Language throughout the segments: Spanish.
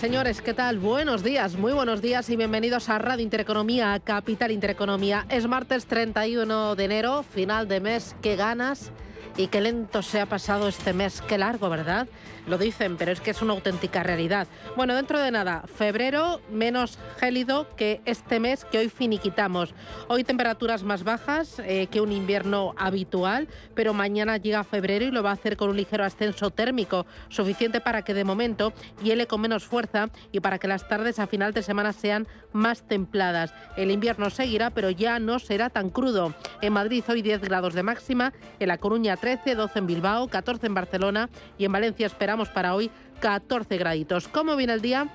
Señores, ¿qué tal? Buenos días, muy buenos días y bienvenidos a Radio Intereconomía, Capital Intereconomía. Es martes 31 de enero, final de mes, qué ganas y qué lento se ha pasado este mes, qué largo, ¿verdad? Lo dicen, pero es que es una auténtica realidad. Bueno, dentro de nada, febrero menos gélido que este mes que hoy finiquitamos. Hoy temperaturas más bajas eh, que un invierno habitual, pero mañana llega febrero y lo va a hacer con un ligero ascenso térmico, suficiente para que de momento hiele con menos fuerza y para que las tardes a final de semana sean más templadas. El invierno seguirá, pero ya no será tan crudo. En Madrid hoy 10 grados de máxima, en La Coruña 13, 12 en Bilbao, 14 en Barcelona y en Valencia esperamos para hoy 14 graditos. ¿Cómo viene el día?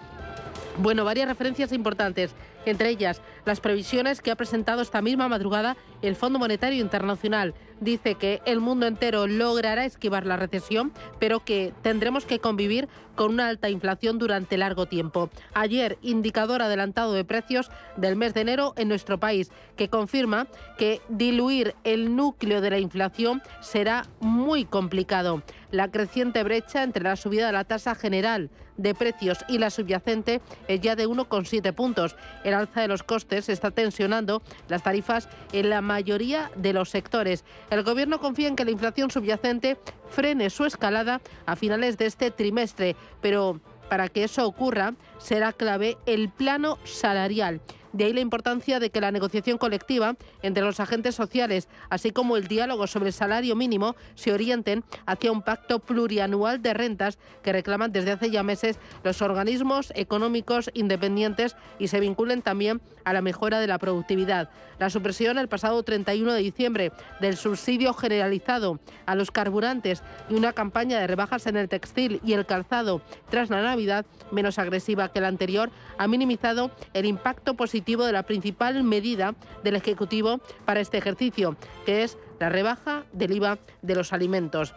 Bueno, varias referencias importantes, entre ellas las previsiones que ha presentado esta misma madrugada el Fondo Monetario Internacional. Dice que el mundo entero logrará esquivar la recesión, pero que tendremos que convivir con una alta inflación durante largo tiempo. Ayer, indicador adelantado de precios del mes de enero en nuestro país, que confirma que diluir el núcleo de la inflación será muy complicado. La creciente brecha entre la subida de la tasa general de precios y la subyacente es ya de 1,7 puntos. El alza de los costes está tensionando las tarifas en la mayoría de los sectores. El Gobierno confía en que la inflación subyacente frene su escalada a finales de este trimestre, pero para que eso ocurra será clave el plano salarial. De ahí la importancia de que la negociación colectiva entre los agentes sociales, así como el diálogo sobre el salario mínimo, se orienten hacia un pacto plurianual de rentas que reclaman desde hace ya meses los organismos económicos independientes y se vinculen también a la mejora de la productividad. La supresión el pasado 31 de diciembre del subsidio generalizado a los carburantes y una campaña de rebajas en el textil y el calzado tras la Navidad menos agresiva que la anterior ha minimizado el impacto positivo de la principal medida del Ejecutivo para este ejercicio, que es la rebaja del IVA de los alimentos.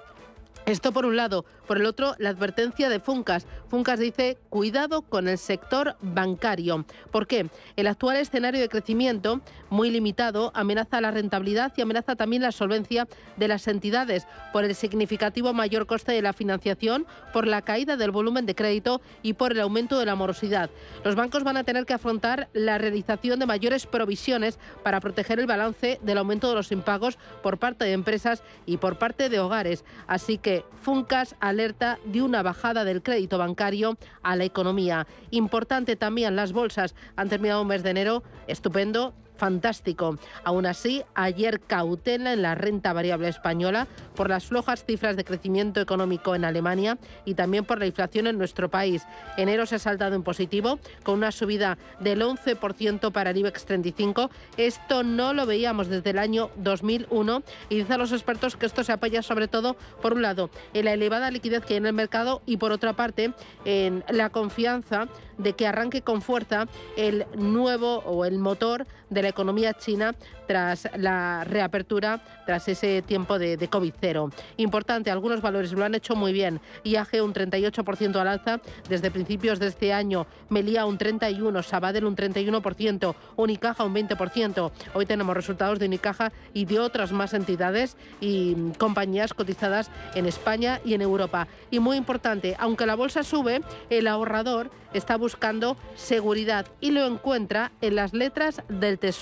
Esto por un lado. Por el otro, la advertencia de Funcas. Funcas dice, cuidado con el sector bancario. ¿Por qué? El actual escenario de crecimiento, muy limitado, amenaza la rentabilidad y amenaza también la solvencia de las entidades por el significativo mayor coste de la financiación, por la caída del volumen de crédito y por el aumento de la morosidad. Los bancos van a tener que afrontar la realización de mayores provisiones para proteger el balance del aumento de los impagos por parte de empresas y por parte de hogares. Así que Funcas alerta de una bajada del crédito bancario a la economía. Importante también, las bolsas han terminado un mes de enero estupendo fantástico. Aún así, ayer cautela en la renta variable española por las flojas cifras de crecimiento económico en Alemania y también por la inflación en nuestro país. Enero se ha saltado en positivo con una subida del 11% para el IBEX 35. Esto no lo veíamos desde el año 2001 y dicen los expertos que esto se apoya sobre todo, por un lado, en la elevada liquidez que hay en el mercado y por otra parte, en la confianza de que arranque con fuerza el nuevo o el motor de la economía china tras la reapertura, tras ese tiempo de, COVID-0. Importante, algunos valores lo han hecho muy bien. IAG un 38% al alza desde principios de este año, Melía un 31%, Sabadell un 31%, Unicaja un 20%. Hoy tenemos resultados de Unicaja y de otras más entidades y compañías cotizadas en España y en Europa. Y muy importante, aunque la bolsa sube, el ahorrador está buscando seguridad y lo encuentra en las letras del Tesoro.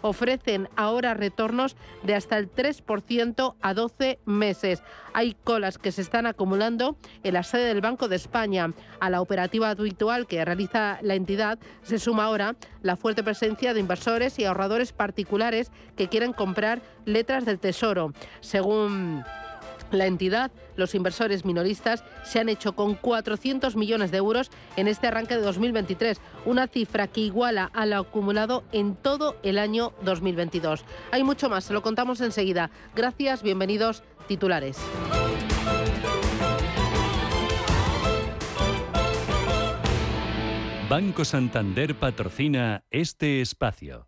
Ofrecen ahora retornos de hasta el 3% a 12 meses. Hay colas que se están acumulando en la sede del Banco de España. A la operativa habitual que realiza la entidad se suma ahora la fuerte presencia de inversores y ahorradores particulares que quieren comprar letras del Tesoro. Según la entidad, los inversores minoristas se han hecho con 400 millones de euros en este arranque de 2023, una cifra que iguala a acumulado en todo el año 2022. Hay mucho más, se lo contamos enseguida. Gracias, bienvenidos titulares. Banco Santander patrocina este espacio.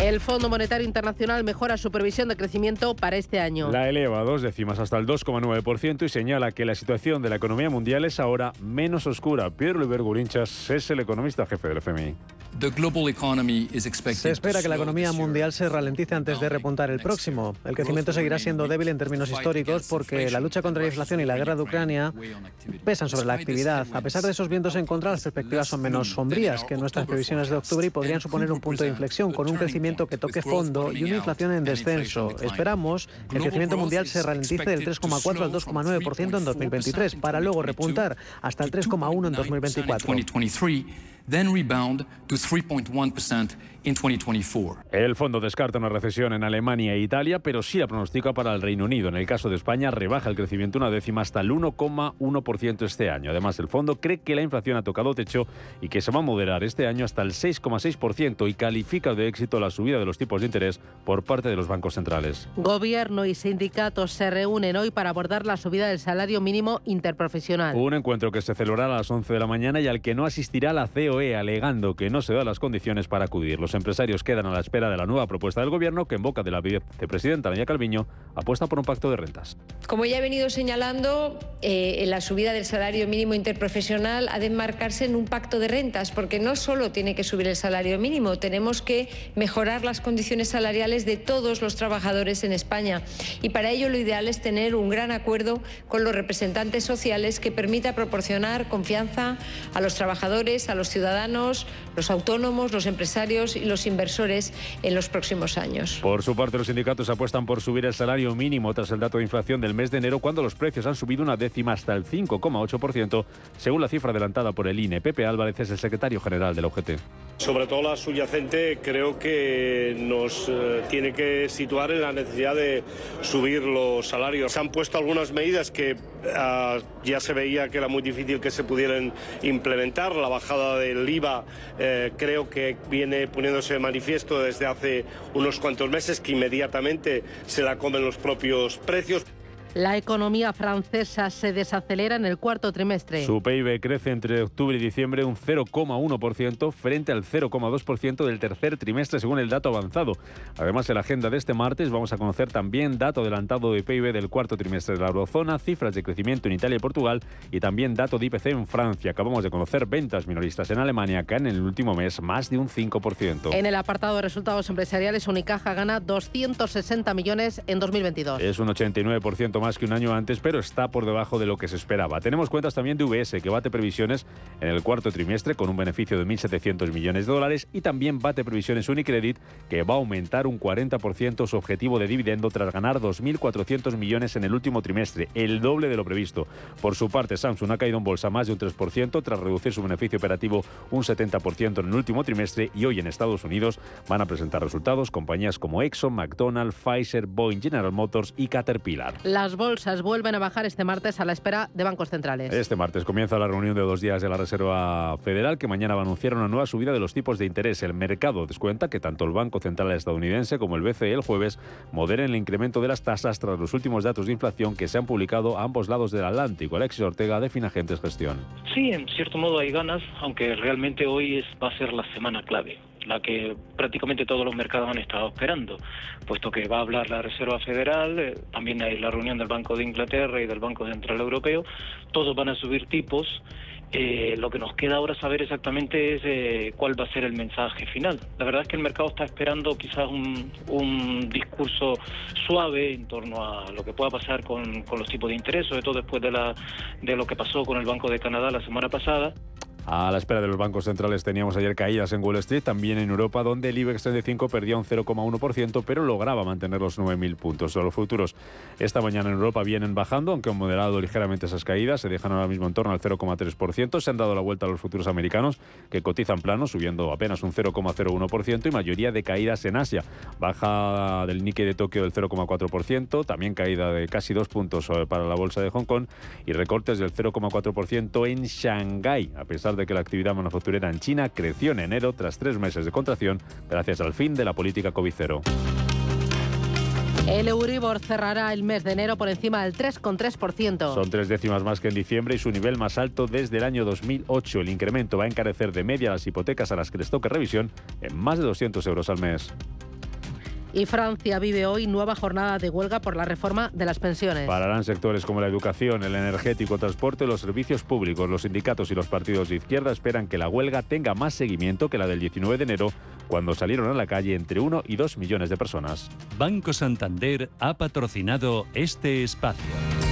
El Fondo Monetario Internacional mejora su previsión de crecimiento para este año. La eleva a dos décimas hasta el 2,9% y señala que la situación de la economía mundial es ahora menos oscura. Pedro Ibergurinchas es el economista jefe del FMI. Se espera que la economía mundial se ralentice antes de repuntar el próximo. El crecimiento seguirá siendo débil en términos históricos porque la lucha contra la inflación y la guerra de Ucrania pesan sobre la actividad. A pesar de esos vientos en contra, las perspectivas son menos sombrías que nuestras previsiones de octubre y podrían suponer un punto de inflexión con un crecimiento que toque fondo y una inflación en descenso. Esperamos que el crecimiento mundial se ralentice del 3,4 al 2,9% en 2023 para luego repuntar hasta el 3,1 en 2024. El fondo descarta una recesión en Alemania e Italia, pero sí la pronostica para el Reino Unido. En el caso de España, rebaja el crecimiento una décima hasta el 1,1% este año. Además, el fondo cree que la inflación ha tocado techo y que se va a moderar este año hasta el 6,6% y califica de éxito la subida de los tipos de interés por parte de los bancos centrales. Gobierno y sindicatos se reúnen hoy para abordar la subida del salario mínimo interprofesional. Un encuentro que se celebrará a las 11 de la mañana y al que no asistirá la COE, alegando que no se dan las condiciones para acudir. Los empresarios quedan a la espera de la nueva propuesta del Gobierno que en boca de la vicepresidenta Doña Calviño apuesta por un pacto de rentas. Como ya he venido señalando, eh, la subida del salario mínimo interprofesional ha de enmarcarse en un pacto de rentas, porque no solo tiene que subir el salario mínimo, tenemos que mejorar las condiciones salariales de todos los trabajadores en España. Y para ello lo ideal es tener un gran acuerdo con los representantes sociales que permita proporcionar confianza a los trabajadores, a los ciudadanos, los autónomos, los empresarios y los inversores en los próximos años. Por su parte, los sindicatos apuestan por subir el salario mínimo tras el dato de inflación del mes de enero, cuando los precios han subido una décima hasta el 5,8%, según la cifra adelantada por el INE. Pepe Álvarez es el secretario general de la UGT. Sobre todo la subyacente creo que nos eh, tiene que situar en la necesidad de subir los salarios. Se han puesto algunas medidas que ah, ya se veía que era muy difícil que se pudieran implementar. La bajada del IVA eh, creo que viene poniéndose de manifiesto desde hace unos cuantos meses que inmediatamente se la comen los propios precios. La economía francesa se desacelera en el cuarto trimestre. Su PIB crece entre octubre y diciembre un 0,1% frente al 0,2% del tercer trimestre según el dato avanzado. Además, en la agenda de este martes vamos a conocer también dato adelantado de PIB del cuarto trimestre de la eurozona, cifras de crecimiento en Italia y Portugal y también dato de IPC en Francia. Acabamos de conocer ventas minoristas en Alemania que en el último mes más de un 5%. En el apartado de resultados empresariales, Unicaja gana 260 millones en 2022. Es un 89% más que un año antes, pero está por debajo de lo que se esperaba. Tenemos cuentas también de VS, que bate previsiones en el cuarto trimestre con un beneficio de 1.700 millones de dólares y también bate previsiones Unicredit, que va a aumentar un 40% su objetivo de dividendo tras ganar 2.400 millones en el último trimestre, el doble de lo previsto. Por su parte, Samsung ha caído en bolsa más de un 3% tras reducir su beneficio operativo un 70% en el último trimestre y hoy en Estados Unidos van a presentar resultados compañías como Exxon, McDonald's, Pfizer, Boeing, General Motors y Caterpillar. Bolsas vuelven a bajar este martes a la espera de bancos centrales. Este martes comienza la reunión de dos días de la Reserva Federal que mañana va a anunciar una nueva subida de los tipos de interés. El mercado descuenta que tanto el Banco Central estadounidense como el BCE el jueves moderen el incremento de las tasas tras los últimos datos de inflación que se han publicado a ambos lados del Atlántico. Alexis Ortega de Finagentes Gestión. Sí, en cierto modo hay ganas, aunque realmente hoy es, va a ser la semana clave la que prácticamente todos los mercados han estado esperando, puesto que va a hablar la Reserva Federal, eh, también hay la reunión del Banco de Inglaterra y del Banco Central Europeo, todos van a subir tipos. Eh, lo que nos queda ahora saber exactamente es eh, cuál va a ser el mensaje final. La verdad es que el mercado está esperando quizás un, un discurso suave en torno a lo que pueda pasar con, con los tipos de interés, sobre todo después de, la, de lo que pasó con el Banco de Canadá la semana pasada. A la espera de los bancos centrales teníamos ayer caídas en Wall Street, también en Europa, donde el IBEX 35 perdía un 0,1%, pero lograba mantener los 9.000 puntos. Los futuros esta mañana en Europa vienen bajando, aunque han moderado ligeramente esas caídas, se dejan ahora mismo en torno al 0,3%. Se han dado la vuelta a los futuros americanos, que cotizan plano, subiendo apenas un 0,01% y mayoría de caídas en Asia. Baja del Nikkei de Tokio del 0,4%, también caída de casi dos puntos para la bolsa de Hong Kong y recortes del 0,4% en Shanghái, a pesar pesar de que la actividad manufacturera en China creció en enero tras tres meses de contracción gracias al fin de la política COVID cero. El Euribor cerrará el mes de enero por encima del 3,3%. Son tres décimas más que en diciembre y su nivel más alto desde el año 2008. El incremento va a encarecer de media las hipotecas a las que les toque revisión en más de 200 euros al mes. Y Francia vive hoy nueva jornada de huelga por la reforma de las pensiones. Pararán sectores como la educación, el energético, transporte, los servicios públicos. Los sindicatos y los partidos de izquierda esperan que la huelga tenga más seguimiento que la del 19 de enero, cuando salieron a la calle entre 1 y 2 millones de personas. Banco Santander ha patrocinado este espacio.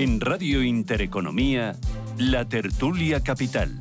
En Radio Intereconomía, La Tertulia Capital.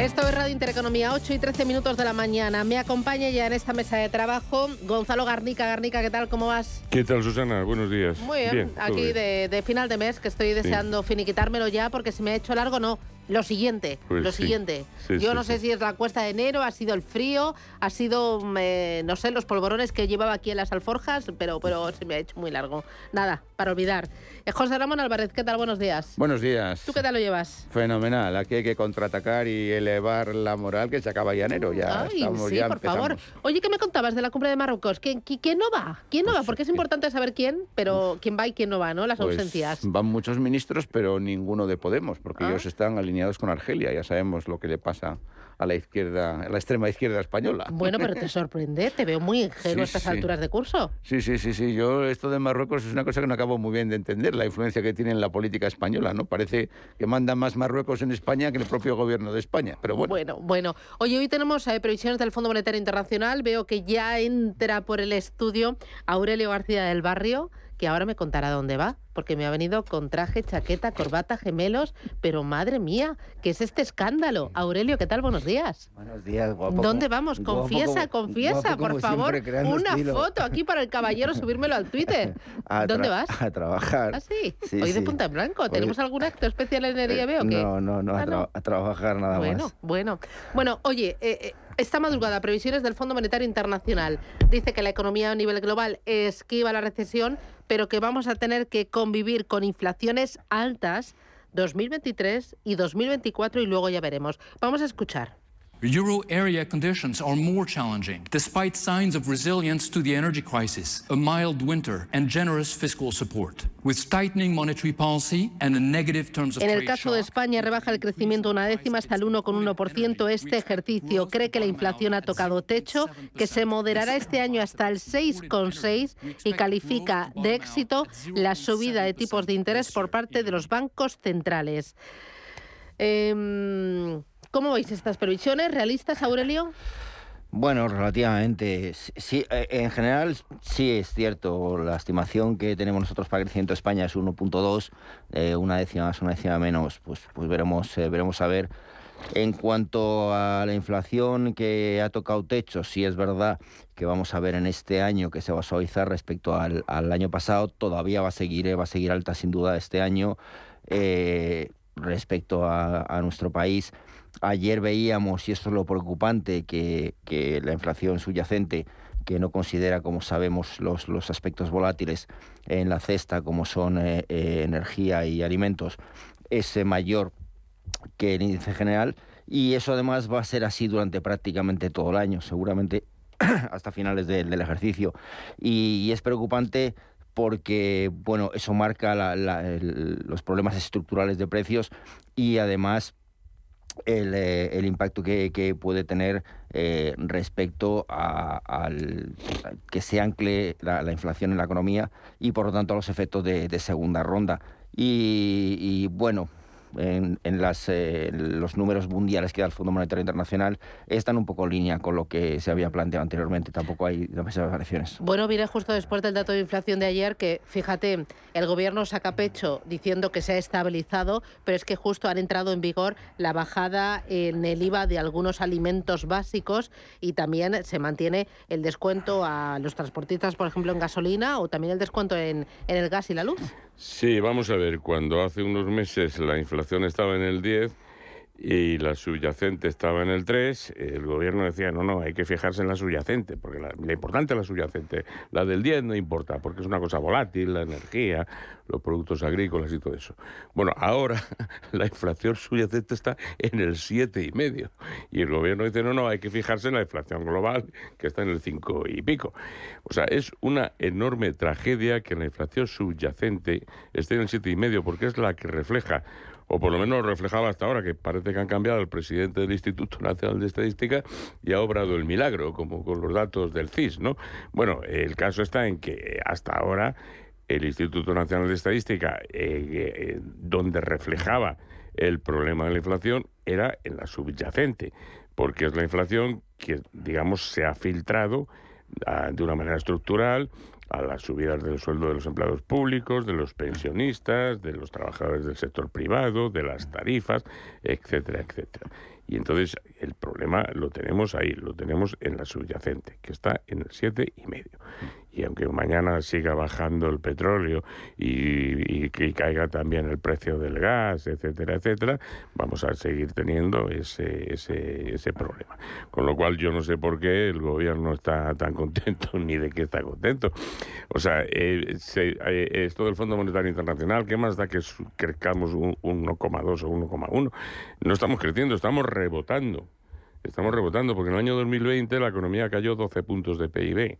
Esto es Radio Intereconomía, 8 y 13 minutos de la mañana. Me acompaña ya en esta mesa de trabajo Gonzalo Garnica. Garnica, ¿qué tal? ¿Cómo vas? ¿Qué tal, Susana? Buenos días. Muy bien, aquí bien. De, de final de mes, que estoy deseando finiquitármelo ya porque se me ha hecho largo, no. Lo siguiente, Pues lo sí. siguiente. Sí, Yo sí, no sé si es la cuesta de enero, ha sido el frío, ha sido, mm, eh, no sé, los polvorones que llevaba aquí en las alforjas, pero, pero se me ha hecho muy largo. Nada, para olvidar. Eh, José Ramón Álvarez, ¿qué tal? Buenos días. Buenos días. ¿Tú qué tal lo llevas? Fenomenal. Aquí hay que contraatacar y elevar la moral que se acaba ya enero. Ya Ay, estamos, sí, ya por favor. Oye, ¿qué me contabas de la cumbre de Marruecos? ¿Quién, qui- quién no va? ¿Quién no va? Porque es importante saber quién, pero quién va y quién no va, ¿no? Las Pues ausencias. van muchos ministros, pero ninguno de Podemos, porque Ah. ellos están alineados con Argelia. Ya sabemos lo que le pasa a la izquierda, a la extrema izquierda española. Bueno, pero te sorprende, te veo muy ingenuo a Sí, estas sí. alturas de curso. Sí, sí, sí, sí. Yo esto de Marruecos es una cosa que no acabo muy bien de entender, la influencia que tiene en la política española, ¿no? Parece que manda más Marruecos en España que el propio gobierno de España. Pero bueno, Bueno, bueno. Oye, hoy tenemos eh, previsiones del Fondo Monetario Internacional. Veo que ya entra por el estudio Aurelio García del Barrio, que ahora me contará dónde va, porque me ha venido con traje, chaqueta, corbata, gemelos, pero madre mía, ¿qué es este escándalo? Aurelio, ¿qué tal? Buenos días. Buenos días, guapo. ¿Dónde vamos? Confiesa, confiesa, guapo por favor. Una estilo. foto aquí para el caballero, subírmelo al Twitter. A ¿Dónde vas? A trabajar. ¿Ah, sí? Sí, Hoy de sí. punta en blanco. Hoy- ¿Tenemos algún acto especial en el IEB o qué? No, no, no, a, Ah, a trabajar nada Bueno, más. bueno. Bueno, oye, eh, eh, esta madrugada, previsiones del Fondo Monetario Internacional. Dice que la economía a nivel global esquiva la recesión, pero que vamos a tener que convivir con inflaciones altas 2023 y 2024 y luego ya veremos. Vamos a escuchar. Euro area conditions are more challenging, despite signs of resilience to the energy crisis, a mild winter, and generous fiscal support. With tightening monetary policy and a negative terms of En el caso de España rebaja el crecimiento una décima hasta el 1,1% este ejercicio. Cree que la inflación ha tocado techo, que se moderará este año hasta el 6,6 y califica de éxito la subida de tipos de interés por parte de los bancos centrales. Em, ¿Cómo veis estas previsiones? ¿Realistas, Aurelio? Bueno, relativamente. Sí, eh, en general sí es cierto. La estimación que tenemos nosotros para el crecimiento de España es 1.2, eh, una décima más, una décima menos. Pues, pues veremos, eh, veremos a ver. En cuanto a la inflación que ha tocado techo, sí es verdad que vamos a ver en este año que se va a suavizar respecto al, año pasado. Todavía va a seguir, va a seguir alta sin duda este año. Respecto a nuestro país, Ayer veíamos, y esto es lo preocupante, que, que la inflación subyacente, que no considera, como sabemos, los, los aspectos volátiles en la cesta, como son eh, eh, energía y alimentos, es eh, mayor que el índice general. Y eso además va a ser así durante prácticamente todo el año, seguramente hasta finales de- del ejercicio. Y, es preocupante porque, bueno, eso marca los problemas estructurales de precios y además el, eh, el impacto que, que puede tener eh, respecto a, al que se ancle la, la inflación en la economía y por lo tanto a los efectos de, de segunda ronda. Y, y, bueno, en, las, eh, los números mundiales que da el Fondo Monetario Internacional están un poco en línea con lo que se había planteado anteriormente. Tampoco hay demasiadas variaciones. Bueno, viene justo después del dato de inflación de ayer que, fíjate, el gobierno saca pecho diciendo que se ha estabilizado, pero es que justo han entrado en vigor la bajada en el IVA de algunos alimentos básicos y también se mantiene el descuento a los transportistas, por ejemplo, en gasolina o también el descuento en, en el gas y la luz. Sí, vamos a ver, cuando hace unos meses la inflación estaba en el 10 y la subyacente estaba en el 3, el gobierno decía, no, no, hay que fijarse en la subyacente, porque la, importante es la subyacente, la del 10 no importa, porque es una cosa volátil, la energía, los productos agrícolas y todo eso. Bueno, ahora la inflación subyacente está en el 7 y medio y el gobierno dice, no, no, hay que fijarse en la inflación global, que está en el 5 y pico. O sea, es una enorme tragedia que la inflación subyacente esté en el 7 y medio, porque es la que refleja o por lo menos reflejaba hasta ahora, que parece que han cambiado el presidente del Instituto Nacional de Estadística y ha obrado el milagro, como con los datos del CIS, ¿no? Bueno, el caso está en que hasta ahora el Instituto Nacional de Estadística, eh, eh, donde reflejaba el problema de la inflación, era en la subyacente, porque es la inflación que, digamos, se ha filtrado ah, de una manera estructural a las subidas del sueldo de los empleados públicos, de los pensionistas, de los trabajadores del sector privado, de las tarifas, etcétera, etcétera. Y entonces el problema lo tenemos ahí, lo tenemos en la subyacente, que está en el siete y medio. Y aunque mañana siga bajando el petróleo y, y caiga también el precio del gas, etcétera, etcétera, vamos a seguir teniendo ese, problema. Con lo cual yo no sé por qué el gobierno está tan contento ni de qué está contento. O sea, eh, eh, esto del Fondo Monetario Internacional, ¿qué más da que crezcamos un 1,2 o 1,1? No estamos creciendo, estamos rebotando. Estamos rebotando porque en el año 2020 la economía cayó 12 puntos de PIB.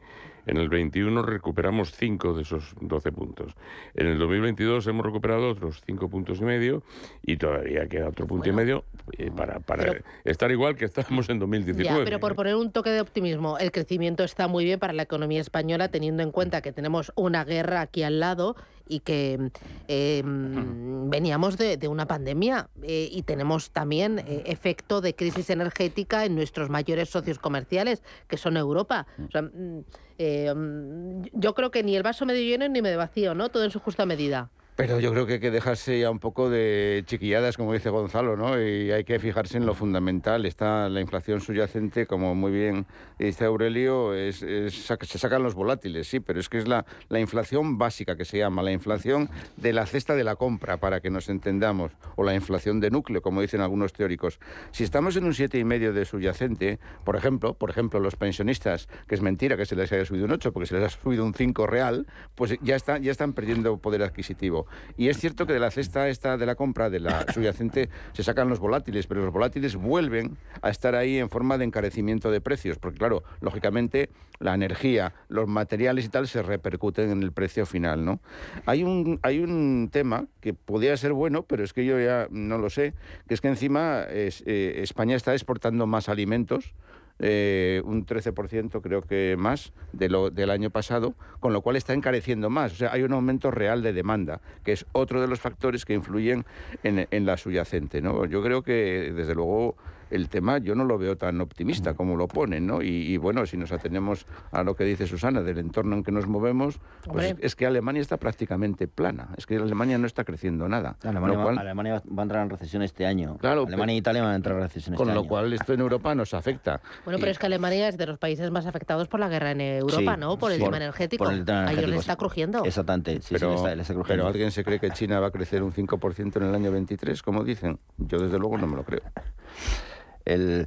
En el 21 recuperamos 5 de esos 12 puntos. En el 2022 hemos recuperado otros 5 puntos y medio y todavía queda otro punto y medio eh, para, para estar igual que estábamos en 2019. Ya, pero por poner un toque de optimismo, el crecimiento está muy bien para la economía española, teniendo en cuenta que tenemos una guerra aquí al lado y que eh, veníamos de, de una pandemia eh, y tenemos también eh, efecto de crisis energética en nuestros mayores socios comerciales, que son Europa. O sea, mm, eh, mm, yo creo que ni el vaso medio lleno ni medio vacío, ¿no? Todo en su justa medida. Pero yo creo que hay que dejarse ya un poco de chiquilladas, como dice Gonzalo, ¿no? Y hay que fijarse en lo fundamental. Está la inflación subyacente, como muy bien dice Aurelio, es, se sacan los volátiles, sí, pero es que es la, la inflación básica que se llama, la inflación de la cesta de la compra, para que nos entendamos, o la inflación de núcleo, como dicen algunos teóricos. Si estamos en un siete y medio de subyacente, por ejemplo, por ejemplo, los pensionistas, que es mentira que se les haya subido un 8, porque se les ha subido un 5 real, pues ya, está, ya están perdiendo poder adquisitivo. Y es cierto que de la cesta esta de la compra, de la subyacente, se sacan los volátiles, pero los volátiles vuelven a estar ahí en forma de encarecimiento de precios, porque claro, lógicamente la energía, los materiales y tal se repercuten en el precio final, ¿no? Hay un, hay un tema que podría ser bueno, pero es que yo ya no lo sé, que es que encima eh, España está exportando más alimentos, eh, un 13% creo que más de lo, del año pasado, con lo cual está encareciendo más. O sea, hay un aumento real de demanda, que es otro de los factores que influyen en, en la subyacente. ¿no? Yo creo que, desde luego, el tema yo no lo veo tan optimista como lo ponen, ¿no? Y, bueno, si nos atenemos a lo que dice Susana del entorno en que nos movemos, pues es que Alemania está prácticamente plana, es que Alemania no está creciendo nada. Alemania, va, a entrar en recesión este año. Claro, Alemania e Italia van a entrar en recesión este año. Con lo cual esto en Europa nos afecta. Bueno, pero es que Alemania es de los países más afectados por la guerra en Europa, ¿no? Por el, tema energético. Por el tema energético. Ellos está crujiendo. Exactamente, sí, pero, sí, está, Pero alguien se cree que China va a crecer un 5% en el año 23, como dicen. Yo desde luego no me lo creo. El,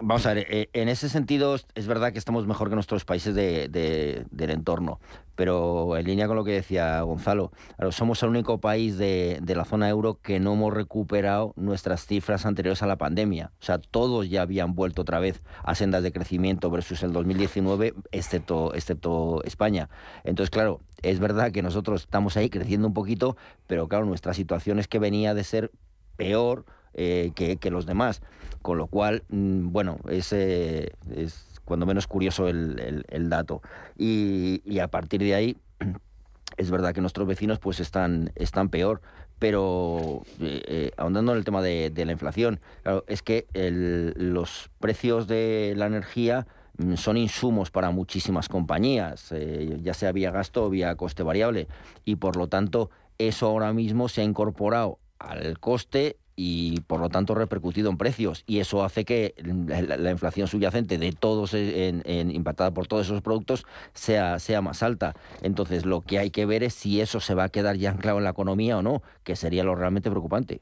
vamos a ver, eh, en ese sentido es verdad que estamos mejor que nuestros países del entorno, pero en línea con lo que decía Gonzalo, somos el único país de, la zona euro que no hemos recuperado nuestras cifras anteriores a la pandemia. O sea, todos ya habían vuelto otra vez a sendas de crecimiento versus el 2019, excepto, excepto España. Entonces, claro, es verdad que nosotros estamos ahí creciendo un poquito, pero claro, nuestra situación es que venía de ser peor eh, que, los demás. Con lo cual, mm, bueno, es, es cuando menos curioso el, dato. Y, a partir de ahí, es verdad que nuestros vecinos pues están, están peor. Pero eh, eh, ahondando en el tema de, la inflación, es que los precios de la energía mm, son insumos para muchísimas compañías, ya sea vía gasto o vía coste variable. Y por lo tanto, eso ahora mismo se ha incorporado al coste y por lo tanto repercutido en precios y eso hace que la, inflación subyacente de todos en, impactada por todos esos productos sea, sea más alta. Entonces lo que hay que ver es si eso se va a quedar ya anclado en la economía o no, que sería lo realmente preocupante.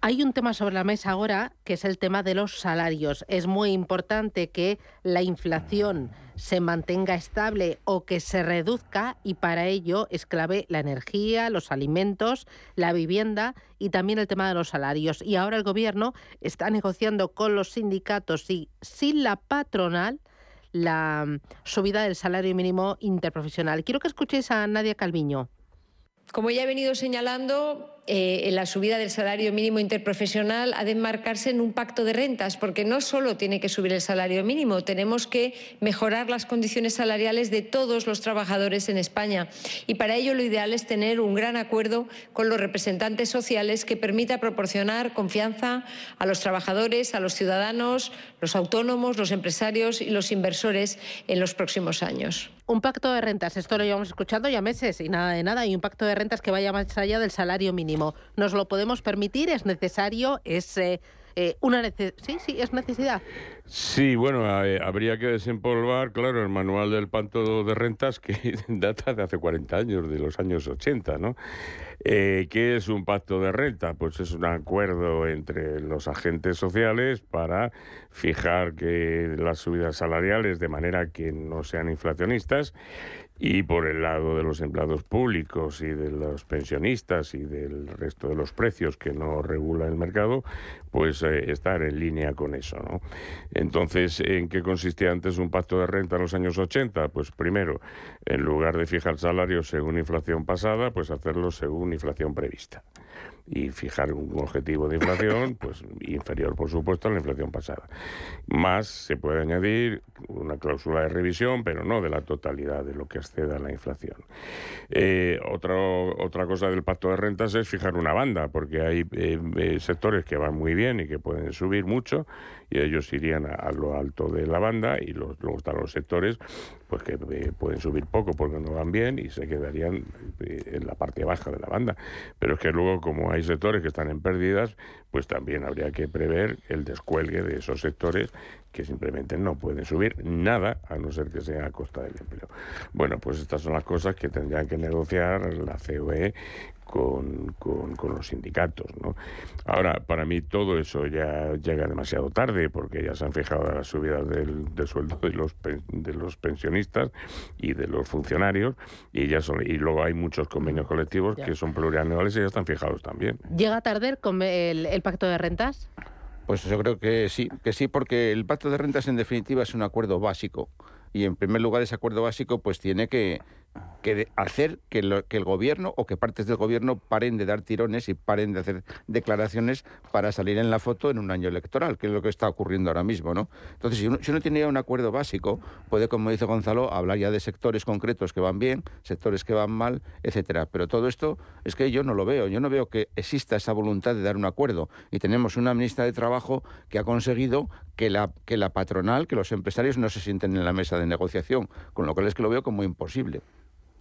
Hay un tema sobre la mesa ahora que es el tema de los salarios. Es muy importante que la inflación se mantenga estable o que se reduzca y para ello es clave la energía, los alimentos, la vivienda y también el tema de los salarios. Y ahora el gobierno está negociando con los sindicatos y sin la patronal la mm, subida del salario mínimo interprofesional. Quiero que escuchéis a Nadia Calviño. Como ya he venido señalando, eh, la subida del salario mínimo interprofesional ha de enmarcarse en un pacto de rentas, porque no solo tiene que subir el salario mínimo, tenemos que mejorar las condiciones salariales de todos los trabajadores en España. Y para ello lo ideal es tener un gran acuerdo con los representantes sociales que permita proporcionar confianza a los trabajadores, a los ciudadanos, los autónomos, los empresarios y los inversores en los próximos años. Un pacto de rentas, esto lo llevamos escuchando ya meses y nada de nada, y un pacto de rentas que vaya más allá del salario mínimo. ¿Nos lo podemos permitir? ¿Es necesario? ¿Es eh, eh, una sí, sí, es necesidad? Sí, bueno, eh, habría que desempolvar, claro, el manual del pacto de rentas que data de hace 40 años, de los años 80, ¿no? ¿Qué es un pacto de renta? Pues es un acuerdo entre los agentes sociales para fijar que las subidas salariales de manera que no sean inflacionistas y por el lado de los empleados públicos y de los pensionistas y del resto de los precios que no regula el mercado, pues eh, estar en línea con eso. ¿no? Entonces, ¿en qué consistía antes un pacto de renta en los años 80? Pues primero, en lugar de fijar salarios según inflación pasada, pues hacerlo según inflación prevista. Y fijar un objetivo de inflación pues inferior, por supuesto, a la inflación pasada. Más se puede añadir una cláusula de revisión, pero no de la totalidad de lo que exceda la inflación. Eh, otra, otra cosa del pacto de rentas es fijar una banda, porque hay eh, eh, sectores que van muy bien y que pueden subir mucho y ellos irían a, lo alto de la banda y los, luego están los sectores pues que eh, pueden subir poco porque no van bien y se quedarían eh, en la parte baja de la banda. Pero es que luego como hay sectores que están en pérdidas, pues también habría que prever el descuelgue de esos sectores que simplemente no pueden subir nada a no ser que sea a costa del empleo. Bueno, pues estas son las cosas que tendrían que negociar la COE con, con, los sindicatos. ¿no? Ahora, para mí todo eso ya llega demasiado tarde porque ya se han fijado las subidas del, sueldo de los, de los pensionistas y de los funcionarios y ya son, y luego hay muchos convenios colectivos que son plurianuales y ya están fijados también. ¿Llega tarde el, el pacto de rentas? Pues yo creo que sí, que sí, porque el pacto de rentas en definitiva es un acuerdo básico y en primer lugar ese acuerdo básico pues tiene que que hacer que, el gobierno o que partes del gobierno paren de dar tirones y paren de hacer declaraciones para salir en la foto en un año electoral, que es lo que está ocurriendo ahora mismo, ¿no? Entonces, si uno, si uno tiene ya un acuerdo básico, puede, como dice Gonzalo, hablar ya de sectores concretos que van bien, sectores que van mal, etcétera. Pero todo esto es que yo no lo veo. Yo no veo que exista esa voluntad de dar un acuerdo. Y tenemos una ministra de Trabajo que ha conseguido que la, que la patronal, que los empresarios no se sienten en la mesa de negociación, con lo cual es que lo veo como imposible.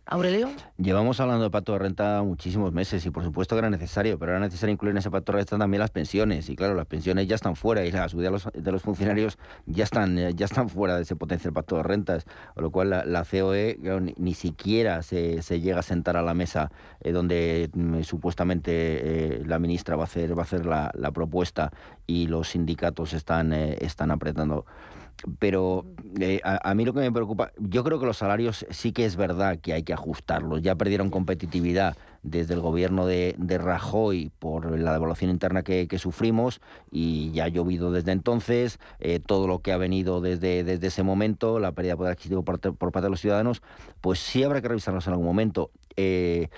Aurelio. Llevamos hablando de pacto de renta muchísimos meses y por supuesto que era necesario, pero era necesario incluir en ese pacto de renta también las pensiones. Y claro, las pensiones ya están fuera y la subida de los, funcionarios ya están, ya están fuera de ese potencial pacto de rentas. Con lo cual la, COE ni, siquiera se, llega a sentar a la mesa eh, donde mm, supuestamente eh, la ministra va a hacer, va a hacer la, propuesta y los sindicatos están, eh, están apretando pero eh, a, mí lo que me preocupa, yo creo que los salarios sí que es verdad que hay que ajustarlos. Ya perdieron competitividad desde el gobierno de, Rajoy por la devaluación interna que, sufrimos y ya ha llovido desde entonces, eh, todo lo que ha venido desde, desde ese momento, la pérdida de poder adquisitivo por, parte de los ciudadanos, pues sí habrá que revisarlos en algún momento. Eh,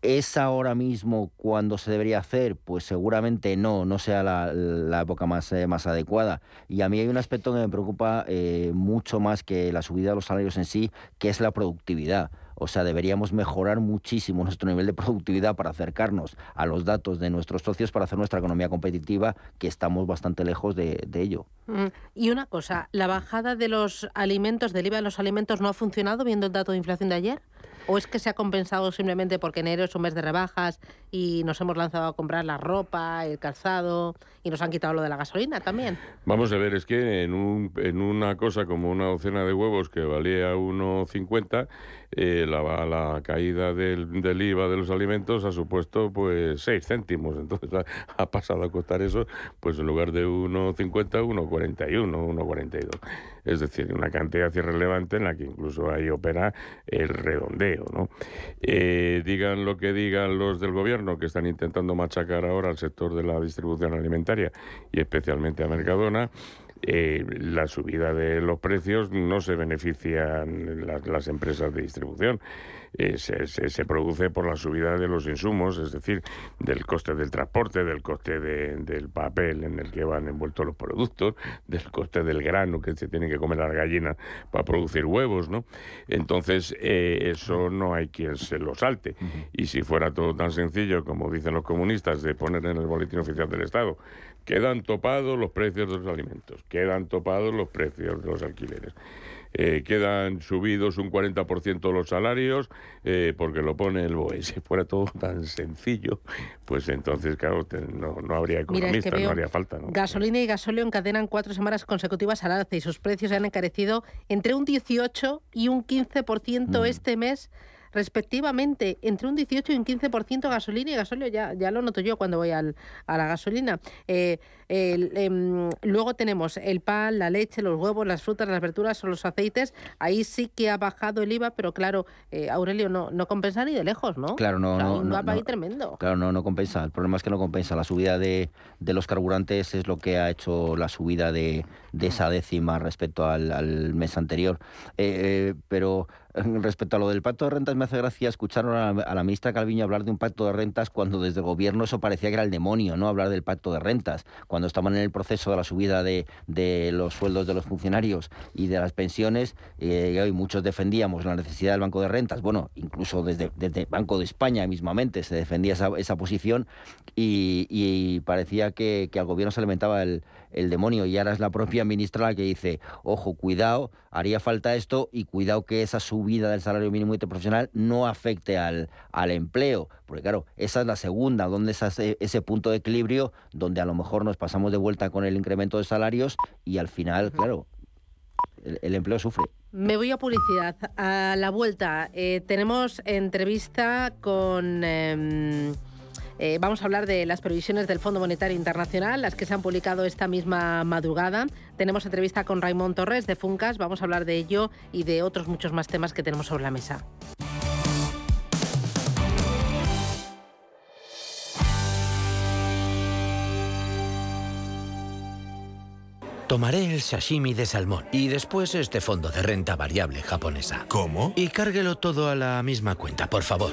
¿Es ahora mismo cuando se debería hacer? Pues seguramente no, no sea la, época más, eh, más adecuada. Y a mí hay un aspecto que me preocupa eh, mucho más que la subida de los salarios en sí, que es la productividad. O sea, deberíamos mejorar muchísimo nuestro nivel de productividad para acercarnos a los datos de nuestros socios para hacer nuestra economía competitiva, que estamos bastante lejos de, ello. Mm, y una cosa, ¿la bajada de los alimentos, del IVA de los alimentos, no ha funcionado viendo el dato de inflación de ayer? ¿O es que se ha compensado simplemente porque enero es un mes de rebajas y nos hemos lanzado a comprar la ropa, el calzado y nos han quitado lo de la gasolina también? Vamos a ver, es que en, un, en una cosa como una docena de huevos que valía 1,50, eh, la, la, caída del, del, IVA de los alimentos ha supuesto pues 6 céntimos. Entonces ha, pasado a costar eso, pues en lugar de 1,50, 1,41, 1,42. Es decir, una cantidad irrelevante en la que incluso ahí opera el redondeo. ¿no? Eh, digan lo que digan los del gobierno que están intentando machacar ahora al sector de la distribución alimentaria y especialmente a Mercadona, eh, la subida de los precios no se benefician las empresas de distribución. Eh, se, produce por la subida de los insumos, es decir, del coste del transporte, del coste del papel en el que van envueltos los productos, del coste del grano que se tienen que comer las gallinas para producir huevos, ¿no? Entonces, eh, eso no hay quien se lo salte. Y si fuera todo tan sencillo, como dicen los comunistas, de poner en el boletín oficial del Estado, quedan topados los precios de los alimentos, quedan topados los precios de los alquileres. Eh, quedan subidos un 40% los salarios eh, porque lo pone el BOE. Si fuera todo tan sencillo, pues entonces, claro, no, habría economistas, no haría falta. Gasolina y gasóleo encadenan cuatro semanas consecutivas al alza y sus precios se han encarecido entre un 18 y un 15% mm. este mes respectivamente entre un 18 y un 15% gasolina y gasóleo, ya, ya lo noto yo cuando voy al, a la gasolina. Eh, em, luego tenemos el pan, la leche, los huevos, las frutas, las verduras o los aceites. Ahí sí que ha bajado el IVA, pero claro, eh, Aurelio, no, no compensa ni de lejos, ¿no? Claro, no. no, un no, tremendo. Claro, no, no compensa. El problema es que no compensa. La subida de, de los carburantes es lo que ha hecho la subida de, de esa décima respecto al, al mes anterior. Eh, pero respecto a lo del pacto de rentas, me hace gracia escuchar a la, ministra Calviño hablar de un pacto de rentas cuando desde el gobierno eso parecía que era el demonio, ¿no? Hablar del pacto de rentas. Cuando estaban en el proceso de la subida de, los sueldos de los funcionarios y de las pensiones, eh, hoy muchos defendíamos la necesidad del Banco de Rentas. Bueno, incluso desde, desde Banco de España mismamente se defendía esa, esa posición y, parecía que, que al gobierno se alimentaba el, el demonio y ahora es la propia ministra la que dice, ojo, cuidado, haría falta esto y cuidado que esa subida del salario mínimo interprofesional no afecte al, al empleo, porque claro, esa es la segunda, donde es ese, ese, punto de equilibrio donde a lo mejor nos pasamos de vuelta con el incremento de salarios y al final, claro, el, el empleo sufre. Me voy a publicidad. A la vuelta eh, tenemos entrevista con... Eh, eh, vamos a hablar de las previsiones del Fondo Monetario Internacional, las que se han publicado esta misma madrugada. Tenemos entrevista con Raymond Torres de Funcas, vamos a hablar de ello y de otros muchos más temas que tenemos sobre la mesa. Tomaré el sashimi de salmón y después este fondo de renta variable japonesa. ¿Cómo? Y cárguelo todo a la misma cuenta, por favor.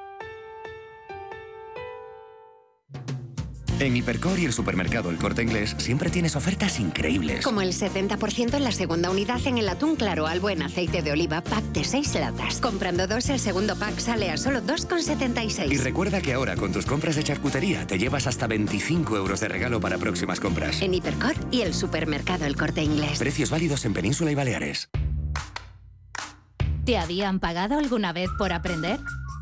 En Hipercor y el supermercado El Corte Inglés siempre tienes ofertas increíbles. Como el 70% en la segunda unidad en el atún claro al buen aceite de oliva pack de 6 latas. Comprando dos, el segundo pack sale a solo 2,76. Y recuerda que ahora con tus compras de charcutería te llevas hasta 25 euros de regalo para próximas compras. En Hipercor y el supermercado El Corte Inglés. Precios válidos en Península y Baleares. ¿Te habían pagado alguna vez por aprender?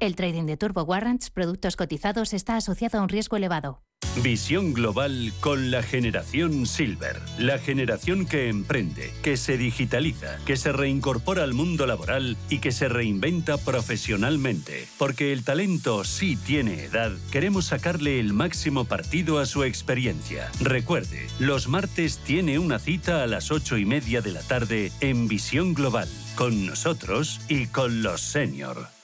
El trading de Turbo Warrants, productos cotizados, está asociado a un riesgo elevado. Visión global con la generación Silver, la generación que emprende, que se digitaliza, que se reincorpora al mundo laboral y que se reinventa profesionalmente. Porque el talento sí tiene edad, queremos sacarle el máximo partido a su experiencia. Recuerde, los martes tiene una cita a las ocho y media de la tarde en Visión Global, con nosotros y con los senior.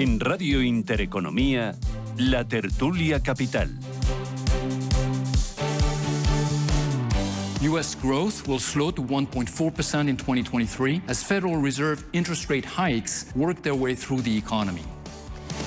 En Radio Intereconomía, La Tertulia Capital. U.S. growth will slow to 1.4% in 2023 as Federal Reserve interest rate hikes work their way through the economy.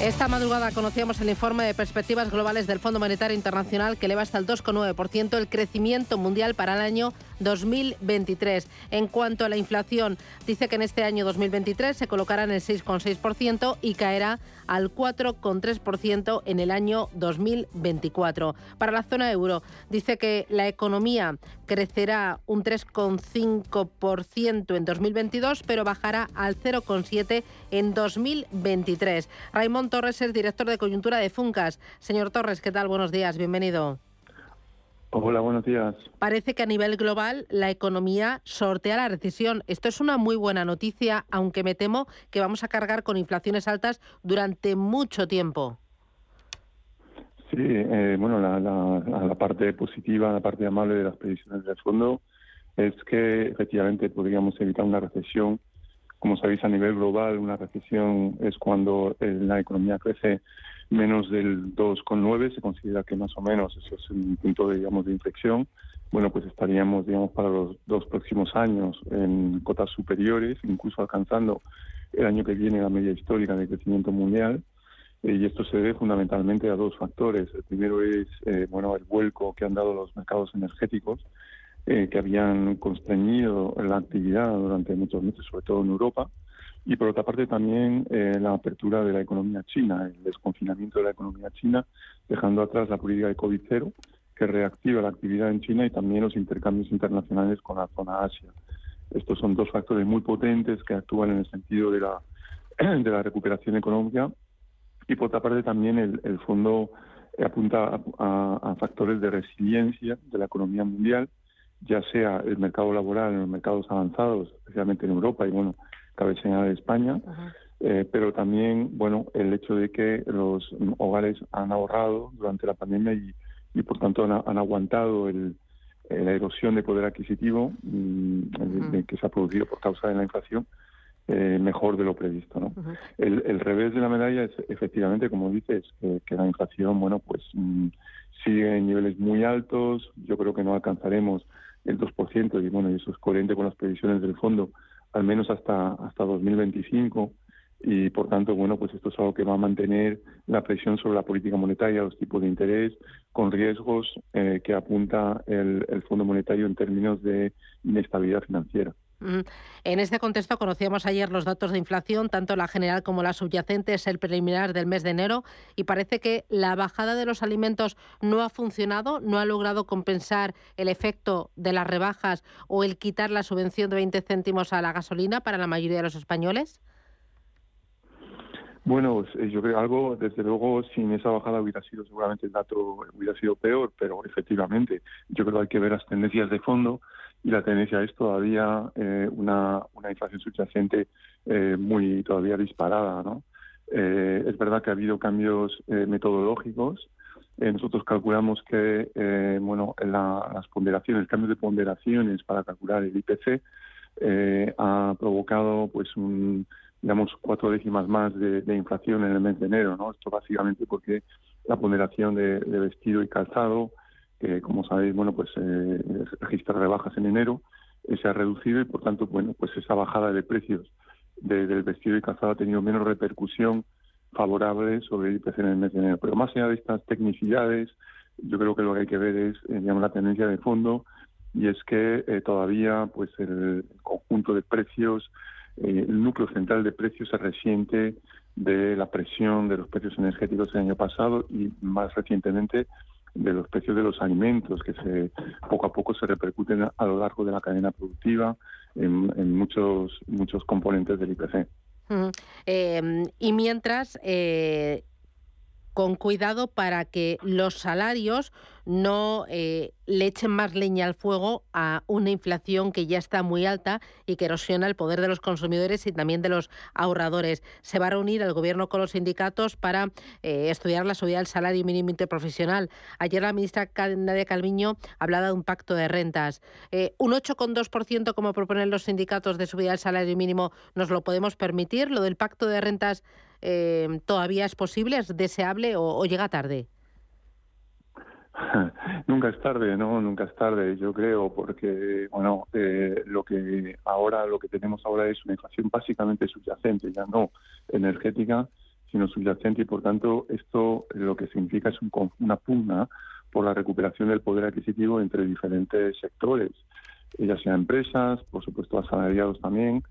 Esta madrugada conocíamos el informe de perspectivas globales del Fondo Monetario Internacional que eleva hasta el 2,9% el crecimiento mundial para el año 2023. En cuanto a la inflación, dice que en este año 2023 se colocará en el 6,6% y caerá al 4,3% en el año 2024. Para la zona euro, dice que la economía crecerá un 3,5% en 2022, pero bajará al 0,7% en 2023. Raymond Torres es director de coyuntura de Funcas. Señor Torres, ¿qué tal? Buenos días, bienvenido. Hola, buenos días. Parece que a nivel global la economía sortea la recesión. Esto es una muy buena noticia, aunque me temo que vamos a cargar con inflaciones altas durante mucho tiempo. Sí, eh, bueno, la, la, la, parte positiva, la parte amable de las previsiones del fondo es que efectivamente podríamos evitar una recesión. Como sabéis, a nivel global, una recesión es cuando eh, la economía crece menos del 2,9 se considera que más o menos eso es un punto digamos, de inflexión. Bueno, pues estaríamos, digamos, para los dos próximos años en cotas superiores, incluso alcanzando el año que viene la media histórica de crecimiento mundial. Eh, y esto se debe fundamentalmente a dos factores. El primero es, eh, bueno, el vuelco que han dado los mercados energéticos, eh, que habían constreñido la actividad durante muchos meses, sobre todo en Europa y por otra parte también eh, la apertura de la economía china, el desconfinamiento de la economía china, dejando atrás la política de COVID-0, que reactiva la actividad en China y también los intercambios internacionales con la zona Asia. Estos son dos factores muy potentes que actúan en el sentido de la, de la recuperación económica y por otra parte también el, fondo apunta a, factores de resiliencia de la economía mundial, ya sea el mercado laboral en los mercados avanzados, especialmente en Europa y bueno, cabe señalar España, eh, pero también bueno el hecho de que los hogares han ahorrado durante la pandemia y, y por tanto han, aguantado el, la erosión de poder adquisitivo mm, que se ha producido por causa de la inflación eh, mejor de lo previsto. ¿no? el, revés de la medalla es efectivamente, como dices, que, la inflación, bueno, pues mm, sigue en niveles muy altos. Yo creo que no alcanzaremos el 2% y bueno, eso es coherente con las previsiones del fondo, al menos hasta hasta 2025 y por tanto, bueno, pues esto es algo que va a mantener la presión sobre la política monetaria, los tipos de interés, con riesgos eh, que apunta el, el Fondo Monetario en términos de inestabilidad financiera. En este contexto, conocíamos ayer los datos de inflación, tanto la general como la subyacente, es el preliminar del mes de enero, y parece que la bajada de los alimentos no ha funcionado, no ha logrado compensar el efecto de las rebajas o el quitar la subvención de 20 céntimos a la gasolina para la mayoría de los españoles. Bueno, pues, eh, yo creo algo, desde luego, sin esa bajada hubiera sido seguramente el dato hubiera sido peor, pero efectivamente, yo creo que hay que ver las tendencias de fondo y la tendencia es todavía eh, una, una inflación subyacente eh, muy todavía disparada, ¿no? Eh, es verdad que ha habido cambios metodológicos. nosotros calculamos que, bueno, las ponderaciones, cambios de ponderaciones para calcular el IPC ha provocado, pues, un, digamos, cuatro décimas más de, inflación en el mes de enero, ¿no? Esto básicamente porque la ponderación de vestido y calzado que como sabéis, bueno, pues eh, registra rebajas en enero, eh, se ha reducido y por tanto, bueno, pues esa bajada de precios del vestido y calzado ha tenido menos repercusión favorable sobre el IPC en el mes de enero. Pero más allá de estas tecnicidades, yo creo que lo que hay que ver es, eh, digamos, la tendencia de fondo y es que eh, todavía, pues el conjunto de precios, el núcleo central de precios se resiente de la presión de los precios energéticos del año pasado y más recientemente de los precios de los alimentos que se poco a poco se repercuten a lo largo de la cadena productiva en, muchos muchos componentes del IPC. Em, y mientras eh, con cuidado para que los salarios no eh, le echen más leña al fuego a una inflación que ya está muy alta y que erosiona el poder de los consumidores y también de los ahorradores. Se va a reunir el Gobierno con los sindicatos para eh, estudiar la subida del salario mínimo interprofesional. Ayer la ministra Nadia Calviño hablaba de un pacto de rentas. Eh, un 8,2% como proponen los sindicatos de subida del salario mínimo, ¿nos lo podemos permitir? ¿Lo del pacto de rentas todavía es posible, es deseable o llega tarde? Nunca es tarde, ¿no? Nunca es tarde, yo creo, porque, bueno, eh, lo que ahora, lo que tenemos ahora es una inflación básicamente subyacente, ya no energética, sino subyacente y, por tanto, esto lo que significa es una pugna por la recuperación del poder adquisitivo entre diferentes sectores, ya sea empresas, por supuesto asalariados también,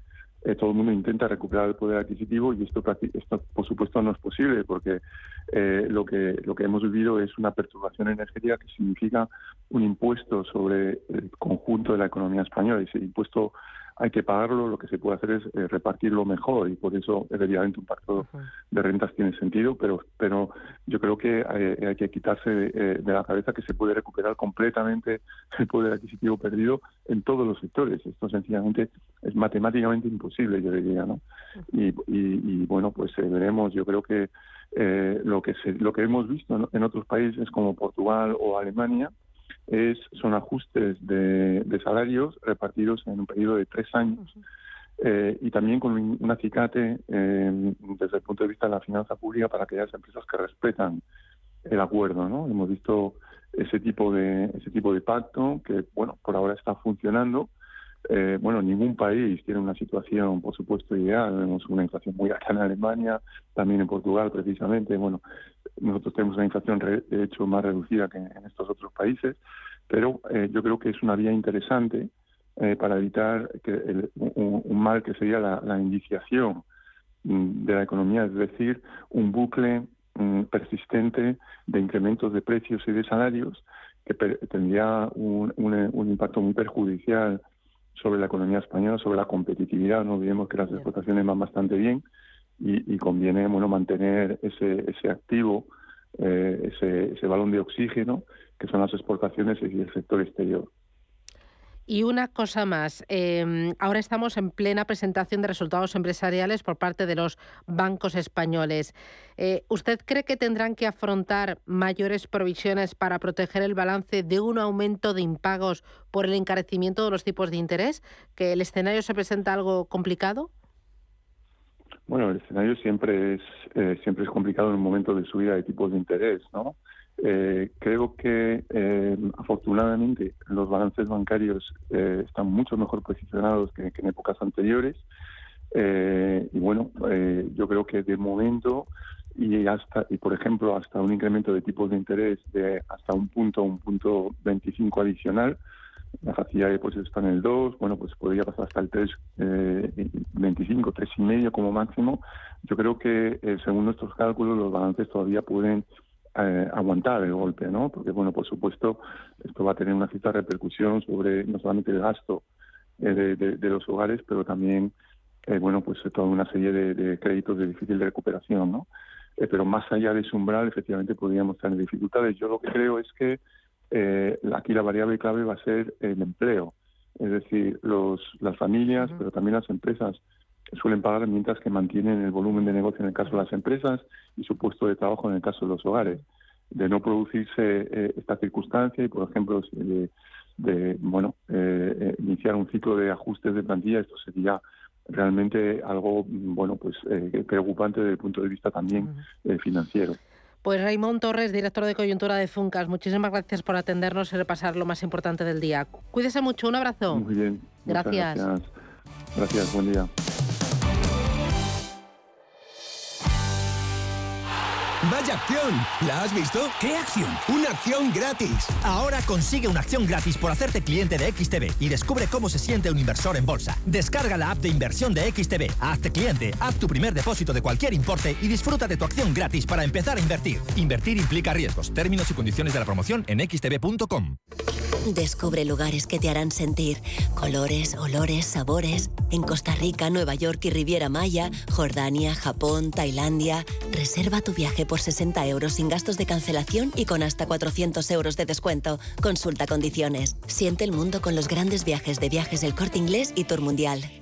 eh, todo el mundo intenta recuperar el poder adquisitivo y esto, esto por supuesto no es posible porque eh, lo que lo que hemos vivido es una perturbación energética que significa un impuesto sobre el conjunto de la economía española y ese impuesto hay que pagarlo, lo que se puede hacer es eh, repartirlo mejor y por eso evidentemente un pacto de rentas tiene sentido, pero pero yo creo que hay, que quitarse de, la cabeza que se puede recuperar completamente el poder adquisitivo perdido en todos los sectores. Esto sencillamente es matemáticamente imposible, yo diría, ¿no? Y, y, bueno, pues eh, veremos, yo creo que eh, lo que se, lo que hemos visto en otros países como Portugal o Alemania, es, son ajustes de, salarios repartidos en un periodo de tres años eh, y también con un acicate eh, desde el punto de vista de la finanza pública para aquellas empresas que respetan el acuerdo. ¿no? Hemos visto ese tipo de ese tipo de pacto que bueno por ahora está funcionando eh, bueno, ningún país tiene una situación, por supuesto, ideal. Tenemos una inflación muy alta en Alemania, también en Portugal, precisamente. Bueno, nosotros tenemos una inflación, de hecho, más reducida que en estos otros países, pero eh, yo creo que es una vía interesante eh, para evitar que un, mal que sería la, la indiciación mm, de la economía, es decir, un bucle mm, persistente de incrementos de precios y de salarios que tendría un, un, impacto muy perjudicial sobre la economía española, sobre la competitividad. No olvidemos que las exportaciones van bastante bien y, conviene bueno mantener ese, ese activo, eh, ese, ese balón de oxígeno que son las exportaciones y el sector exterior. Y una cosa más, em, ahora estamos en plena presentación de resultados empresariales por parte de los bancos españoles. Eh, ¿Usted cree que tendrán que afrontar mayores provisiones para proteger el balance de un aumento de impagos por el encarecimiento de los tipos de interés? ¿Que el escenario se presenta algo complicado? Bueno, el escenario siempre es eh, siempre es complicado en un momento de subida de tipos de interés, ¿no? Eh, creo que eh, afortunadamente los balances bancarios eh, están mucho mejor posicionados que, en épocas anteriores y bueno yo creo que de momento y hasta y por ejemplo hasta un incremento de tipos de interés de hasta un punto un punto 25 adicional la de depósitos está en el 2, bueno, pues podría pasar hasta el 3, eh, 25, 3 y medio como máximo. Yo creo que según nuestros cálculos los balances todavía pueden eh, aguantar el golpe, ¿no? Porque, bueno, por supuesto, esto va a tener una cierta repercusión sobre no solamente el gasto eh, de, los hogares, pero también, eh, bueno, pues toda una serie de, créditos de difícil de recuperación, ¿no? pero más allá de ese umbral, efectivamente, podríamos tener dificultades. Yo lo que creo es que aquí la variable clave va a ser el empleo. Es decir, los, las familias, pero también las empresas suelen pagar mientras que mantienen el volumen de negocio en el caso de las empresas y su puesto de trabajo en el caso de los hogares. De no producirse eh, esta circunstancia y, por ejemplo, de, bueno eh, eh, iniciar un ciclo de ajustes de plantilla, esto sería realmente algo bueno pues preocupante desde el punto de vista también financiero. Pues Raymond Torres, director de coyuntura de Funcas, muchísimas gracias por atendernos y repasar lo más importante del día. Cuídese mucho, un abrazo. Muy bien. Gracias. Gracias, gracias buen día. ¡Vaya acción! ¿La has visto? ¿Qué acción? ¡Una acción gratis! Ahora consigue una acción gratis por hacerte cliente de XTB y descubre cómo se siente un inversor en bolsa. Descarga la app de inversión de XTB, hazte cliente, haz tu primer depósito de cualquier importe y disfruta de tu acción gratis para empezar a invertir. Invertir implica riesgos. Términos y condiciones de la promoción en xtb.com. Descubre lugares que te harán sentir colores, olores, sabores. En Costa Rica, Nueva York y Riviera Maya, Jordania, Japón, Tailandia. Reserva tu viaje por 60 euros sin gastos de cancelación y con hasta 400 euros de descuento. Consulta condiciones. Siente el mundo con los grandes viajes de viajes del corte inglés y Tour Mundial.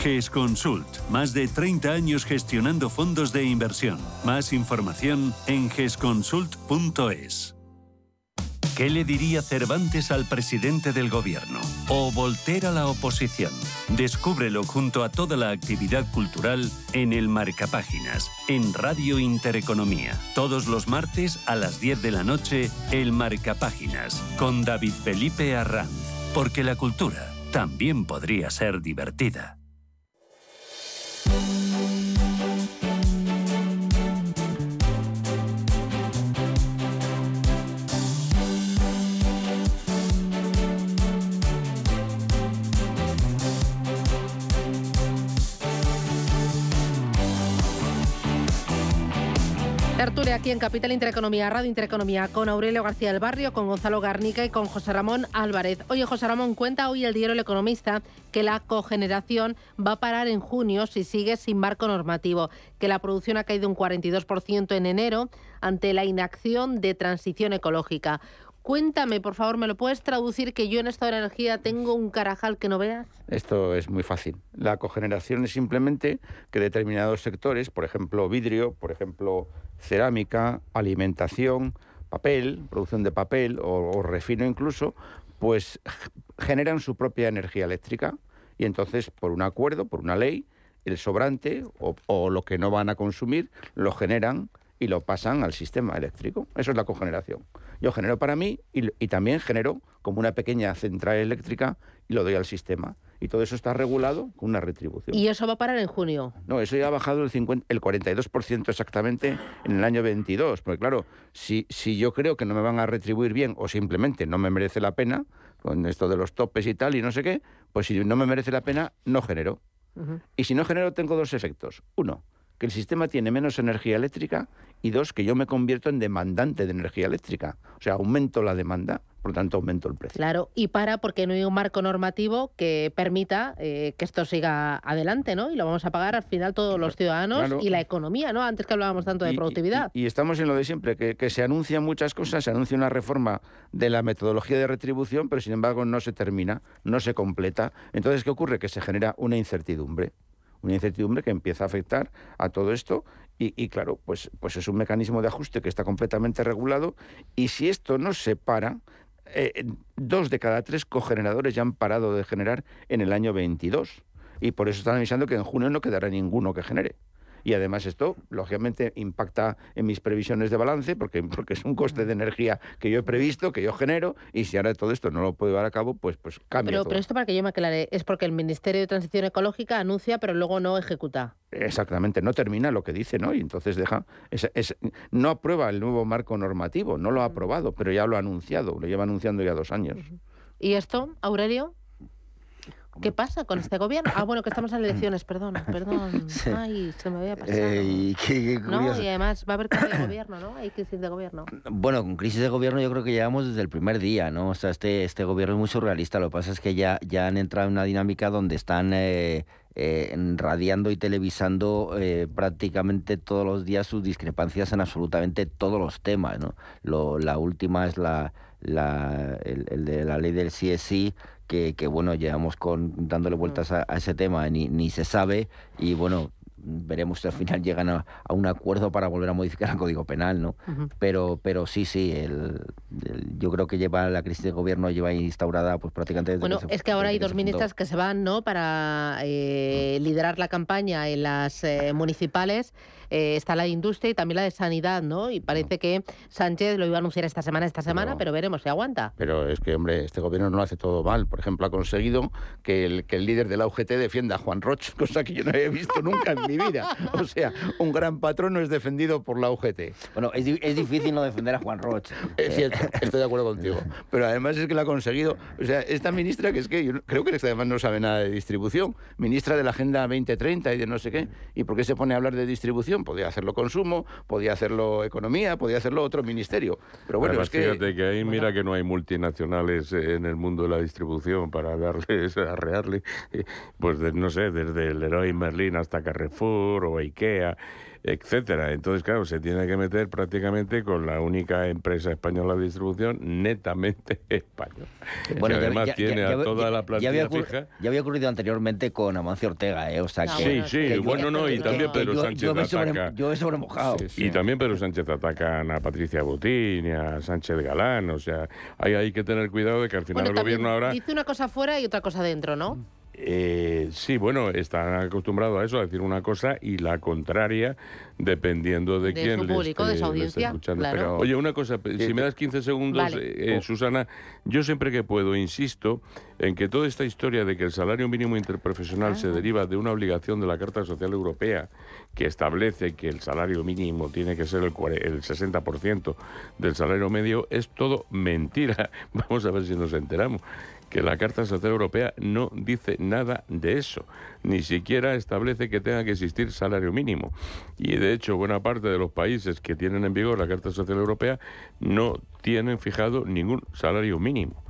GESConsult, más de 30 años gestionando fondos de inversión. Más información en gesconsult.es. ¿Qué le diría Cervantes al presidente del gobierno? ¿O Volter a la oposición? Descúbrelo junto a toda la actividad cultural en el Marcapáginas, en Radio Intereconomía. Todos los martes a las 10 de la noche, el Marcapáginas, con David Felipe Arranz. Porque la cultura también podría ser divertida. Thank you. Tertulia aquí en Capital Intereconomía, Radio Intereconomía, con Aurelio García del Barrio, con Gonzalo Garnica y con José Ramón Álvarez. Oye, José Ramón, cuenta hoy el diario El Economista que la cogeneración va a parar en junio si sigue sin marco normativo, que la producción ha caído un 42% en enero ante la inacción de transición ecológica. Cuéntame, por favor, ¿me lo puedes traducir que yo en esta energía tengo un carajal que no veas? Esto es muy fácil. La cogeneración es simplemente que determinados sectores, por ejemplo vidrio, por ejemplo cerámica, alimentación, papel, producción de papel o, refino incluso, pues generan su propia energía eléctrica y entonces por un acuerdo, por una ley, el sobrante o, o lo que no van a consumir lo generan y lo pasan al sistema eléctrico. Eso es la cogeneración. Yo genero para mí y, y también genero como una pequeña central eléctrica y lo doy al sistema. Y todo eso está regulado con una retribución. Y eso va a parar en junio. No, eso ya ha bajado el, 50, el 42% exactamente en el año 22. Porque claro, si, si yo creo que no me van a retribuir bien o simplemente no me merece la pena, con esto de los topes y tal y no sé qué, pues si no me merece la pena, no genero. Y si no genero, tengo dos efectos. Uno, que el sistema tiene menos energía eléctrica y dos, que yo me convierto en demandante de energía eléctrica. O sea, aumento la demanda, por lo tanto aumento el precio. Claro, y para porque no hay un marco normativo que permita eh, que esto siga adelante, ¿no? Y lo vamos a pagar al final todos los ciudadanos Claro. y la economía, ¿no? Antes que hablábamos tanto de Y- productividad. Y, y estamos en lo de siempre, que, que se anuncian muchas cosas, se anuncia una reforma de la metodología de retribución, pero sin embargo no se termina, no se completa. Entonces, ¿qué ocurre? Que se genera una incertidumbre. Una incertidumbre que empieza a afectar a todo esto y, y, claro, pues, pues es un mecanismo de ajuste que está completamente regulado y si esto no se para, eh, dos de cada tres cogeneradores ya han parado de generar en el año 22 y por eso están avisando que en junio no quedará ninguno que genere. Y además esto, lógicamente, impacta en mis previsiones de balance, porque, porque es un coste de energía que yo he previsto, que yo genero, y si ahora todo esto no lo puedo llevar a cabo, pues, pues cambia Pero, todo. pero esto para que yo me aclare, es porque el Ministerio de Transición Ecológica anuncia, pero luego no ejecuta. Exactamente, no termina lo que dice, ¿no? Y entonces deja, es- es- no aprueba el nuevo marco normativo, no lo ha aprobado, pero ya lo ha anunciado, lo lleva anunciando ya dos años. ¿Y esto, Aurelio? ¿Qué pasa con este gobierno? Ah, bueno, que estamos en elecciones, perdón, perdón. Sí. Ay, se me había pasado. Eh, y qué, qué No, y además va a haber cambio de gobierno, ¿no? Hay crisis de gobierno. Bueno, con crisis de gobierno yo creo que llevamos desde el primer día, ¿no? O sea, este, este gobierno es muy surrealista. Lo que pasa es que ya, ya han entrado en una dinámica donde están eh, eh, radiando y televisando eh, prácticamente todos los días sus discrepancias en absolutamente todos los temas, ¿no? Lo- la última es la, la, el, el de la ley del CSI, que, que bueno, llevamos con, dándole vueltas a, a ese tema, ni, ni se sabe, y bueno, veremos si al final llegan a, a un acuerdo para volver a modificar el Código Penal, ¿no? Pero, pero sí, sí, el, el- yo creo que lleva la crisis de gobierno lleva instaurada pues prácticamente desde Bueno, que se- es que ahora hay dos ministras que se van, ¿no? Para eh, liderar la campaña en las eh, municipales. Eh, está la de Industria y también la de Sanidad, ¿no? Y parece que Sánchez lo iba a anunciar esta semana, esta semana, pero veremos si aguanta. Pero es que, hombre, este gobierno no lo hace todo mal. Por ejemplo, ha conseguido que el, que el líder de la UGT defienda a Juan Roch, cosa que yo no había visto nunca en mi vida. O sea, un gran patrono es defendido por la UGT. Bueno, es, es difícil no defender a Juan Roch. Es cierto, estoy de acuerdo contigo. Pero además es que lo ha conseguido. O sea, esta ministra, que es que yo creo que además no sabe nada de distribución, ministra de la Agenda 2030 y de no sé qué. ¿Y por qué se pone a hablar de distribución? Podía hacerlo consumo, podía hacerlo economía, podía hacerlo otro ministerio. Pero bueno, Además, es que. fíjate que ahí mira que no hay multinacionales eh, en el mundo de la distribución para darles, arrearle, eh, pues de- no sé, desde el Leroy Merlin hasta Carrefour o Ikea, etcétera. Entonces, claro, se tiene que meter prácticamente con la única empresa española de distribución netamente española. Bueno, que ya- además ya- tiene ya- a ya- toda ya- la ya plantilla había fija. Ya había ocurrido anteriormente con Amancio Ortega, ¿eh? O sea, que... Sí, sí, que yo- bueno, no, y que- también Pedro yo- Sánchez yo me sobre- ataca. yo me sobremojado. Y también Pedro Sánchez atacan a Patricia Botín y a Sánchez Galán. O sea, hay, hay que tener cuidado de que al final Bueno, el gobierno ahora. dice una cosa fuera y otra cosa dentro, ¿no? Eh, sí, bueno, están acostumbrados a eso, a decir una cosa y la contraria, dependiendo de, De quién su le público, de esté- su le esté audiencia, escuchando. claro. Pero, oye, una cosa, si me das 15 segundos, Vale. eh, eh, Susana, yo siempre que puedo insisto en que toda esta historia de que el salario mínimo interprofesional Ah. se deriva de una obligación de la Carta Social Europea que establece que el salario mínimo tiene que ser el, cuare- el 60% del salario medio, es todo mentira. Vamos a ver si nos enteramos que la Carta Social Europea no dice nada de eso, ni siquiera establece que tenga que existir salario mínimo. Y de hecho, buena parte de los países que tienen en vigor la Carta Social Europea no tienen fijado ningún salario mínimo.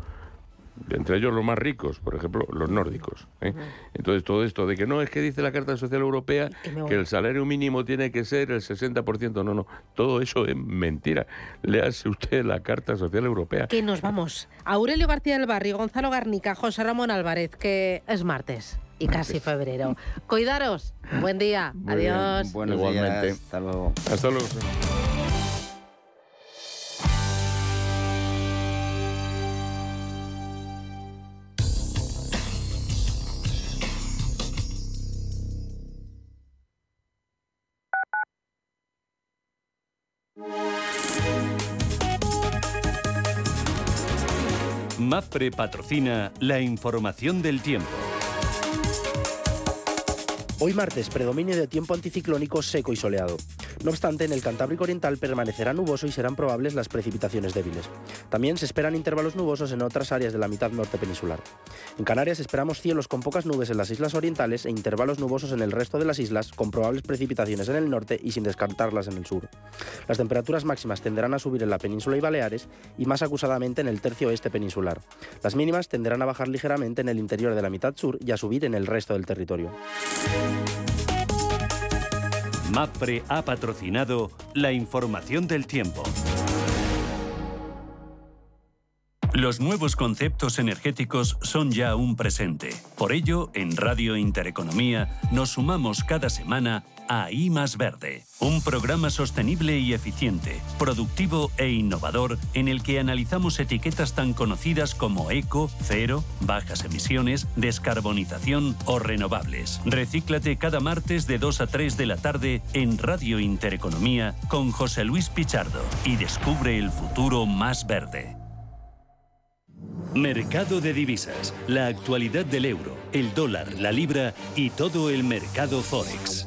Entre ellos los más ricos, por ejemplo, los nórdicos. ¿eh? Entonces, todo esto de que no, es que dice la Carta Social Europea que el salario mínimo tiene que ser el 60%. No, no, todo eso es mentira. Léase usted la Carta Social Europea. Que nos vamos. Aurelio García del Barrio, Gonzalo Garnica, José Ramón Álvarez, que es martes y casi febrero. Cuidaros. Buen día. Muy Adiós. Buenos Igualmente. días. Hasta luego. Hasta luego. MAPRE patrocina la información del tiempo. Hoy martes, predominio de tiempo anticiclónico seco y soleado. No obstante, en el Cantábrico Oriental permanecerá nuboso y serán probables las precipitaciones débiles. También se esperan intervalos nubosos en otras áreas de la mitad norte peninsular. En Canarias esperamos cielos con pocas nubes en las islas orientales e intervalos nubosos en el resto de las islas, con probables precipitaciones en el norte y sin descartarlas en el sur. Las temperaturas máximas tenderán a subir en la península y Baleares y más acusadamente en el tercio oeste peninsular. Las mínimas tenderán a bajar ligeramente en el interior de la mitad sur y a subir en el resto del territorio. MAPRE ha patrocinado la información del tiempo. Los nuevos conceptos energéticos son ya un presente. Por ello, en Radio Intereconomía nos sumamos cada semana a más Verde, un programa sostenible y eficiente, productivo e innovador en el que analizamos etiquetas tan conocidas como eco, cero, bajas emisiones, descarbonización o renovables. Recíclate cada martes de 2 a 3 de la tarde en Radio Intereconomía con José Luis Pichardo y descubre el futuro más verde. Mercado de divisas, la actualidad del euro, el dólar, la libra y todo el mercado forex.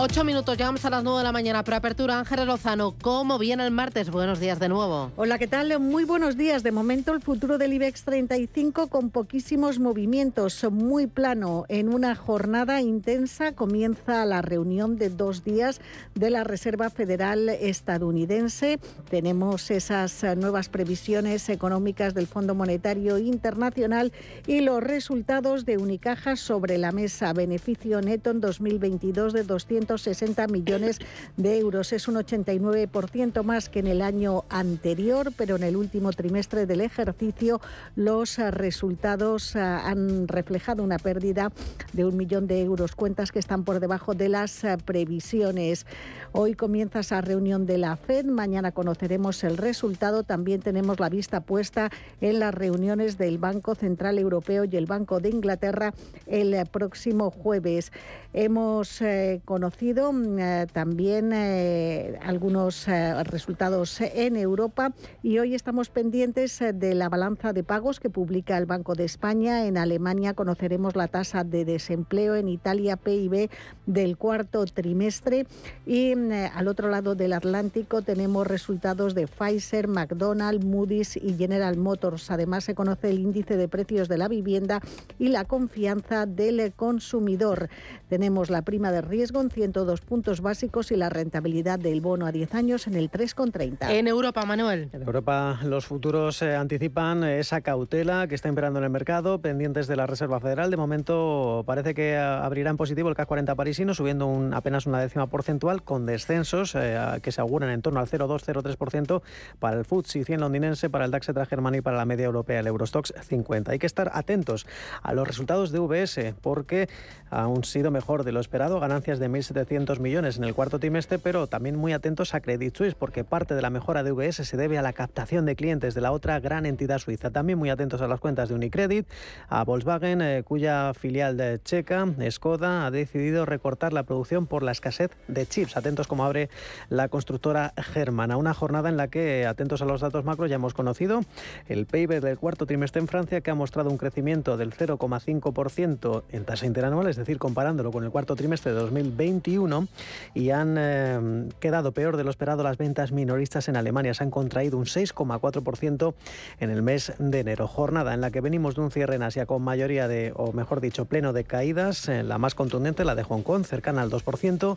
Ocho minutos, llegamos a las nueve de la mañana. Preapertura, Ángel Lozano. ¿Cómo viene el martes? Buenos días de nuevo. Hola, ¿qué tal? Muy buenos días. De momento, el futuro del IBEX 35 con poquísimos movimientos, muy plano. En una jornada intensa comienza la reunión de dos días de la Reserva Federal estadounidense. Tenemos esas nuevas previsiones económicas del Fondo Monetario Internacional y los resultados de Unicaja sobre la mesa. Beneficio neto en 2022 de 200 60 millones de euros. Es un 89% más que en el año anterior, pero en el último trimestre del ejercicio los resultados ah, han reflejado una pérdida de un millón de euros, cuentas que están por debajo de las ah, previsiones. Hoy comienza esa reunión de la FED, mañana conoceremos el resultado, también tenemos la vista puesta en las reuniones del Banco Central Europeo y el Banco de Inglaterra el próximo jueves. Hemos eh, conocido mm, eh, también eh, algunos resultados en Europa y hoy estamos pendientes de la balanza de pagos que publica el Banco de España. En Alemania conoceremos la tasa de desempleo, en Italia PIB del cuarto trimestre y mm, al otro lado del Atlántico tenemos resultados de Pfizer, McDonald's, Moody's y General Motors. Además se conoce el índice de precios de la vivienda y la confianza del consumidor. Tenemos la prima de riesgo en 102 puntos básicos y la rentabilidad del bono a 10 años en el 3,30. En Europa, Manuel. En Europa los futuros eh, anticipan esa cautela que está imperando en el mercado, pendientes de la Reserva Federal. De momento parece que abrirá en positivo el CAC 40 parisino, subiendo un, apenas una décima porcentual, con descensos eh, que se auguran en torno al 0,2-0,3% para el FTSE 100 londinense, para el DAX germano y para la media europea, el Eurostox 50. Hay que estar atentos a los resultados de VS porque han sido mejor de lo esperado, ganancias de 1.700 millones en el cuarto trimestre, pero también muy atentos a Credit Suisse, porque parte de la mejora de VS se debe a la captación de clientes de la otra gran entidad suiza. También muy atentos a las cuentas de Unicredit, a Volkswagen, eh, cuya filial de checa, Skoda, ha decidido recortar la producción por la escasez de chips. Atentos como abre la constructora germana. Una jornada en la que, atentos a los datos macro, ya hemos conocido el PIB del cuarto trimestre en Francia, que ha mostrado un crecimiento del 0,5% en tasa interanual, es decir, comparándolo con el cuarto trimestre de 2020 2021 y han eh, quedado peor de lo esperado las ventas minoristas en Alemania. Se han contraído un 6,4% en el mes de enero. Jornada en la que venimos de un cierre en Asia con mayoría de, o mejor dicho, pleno de caídas. Eh, la más contundente, la de Hong Kong, cercana al 2%.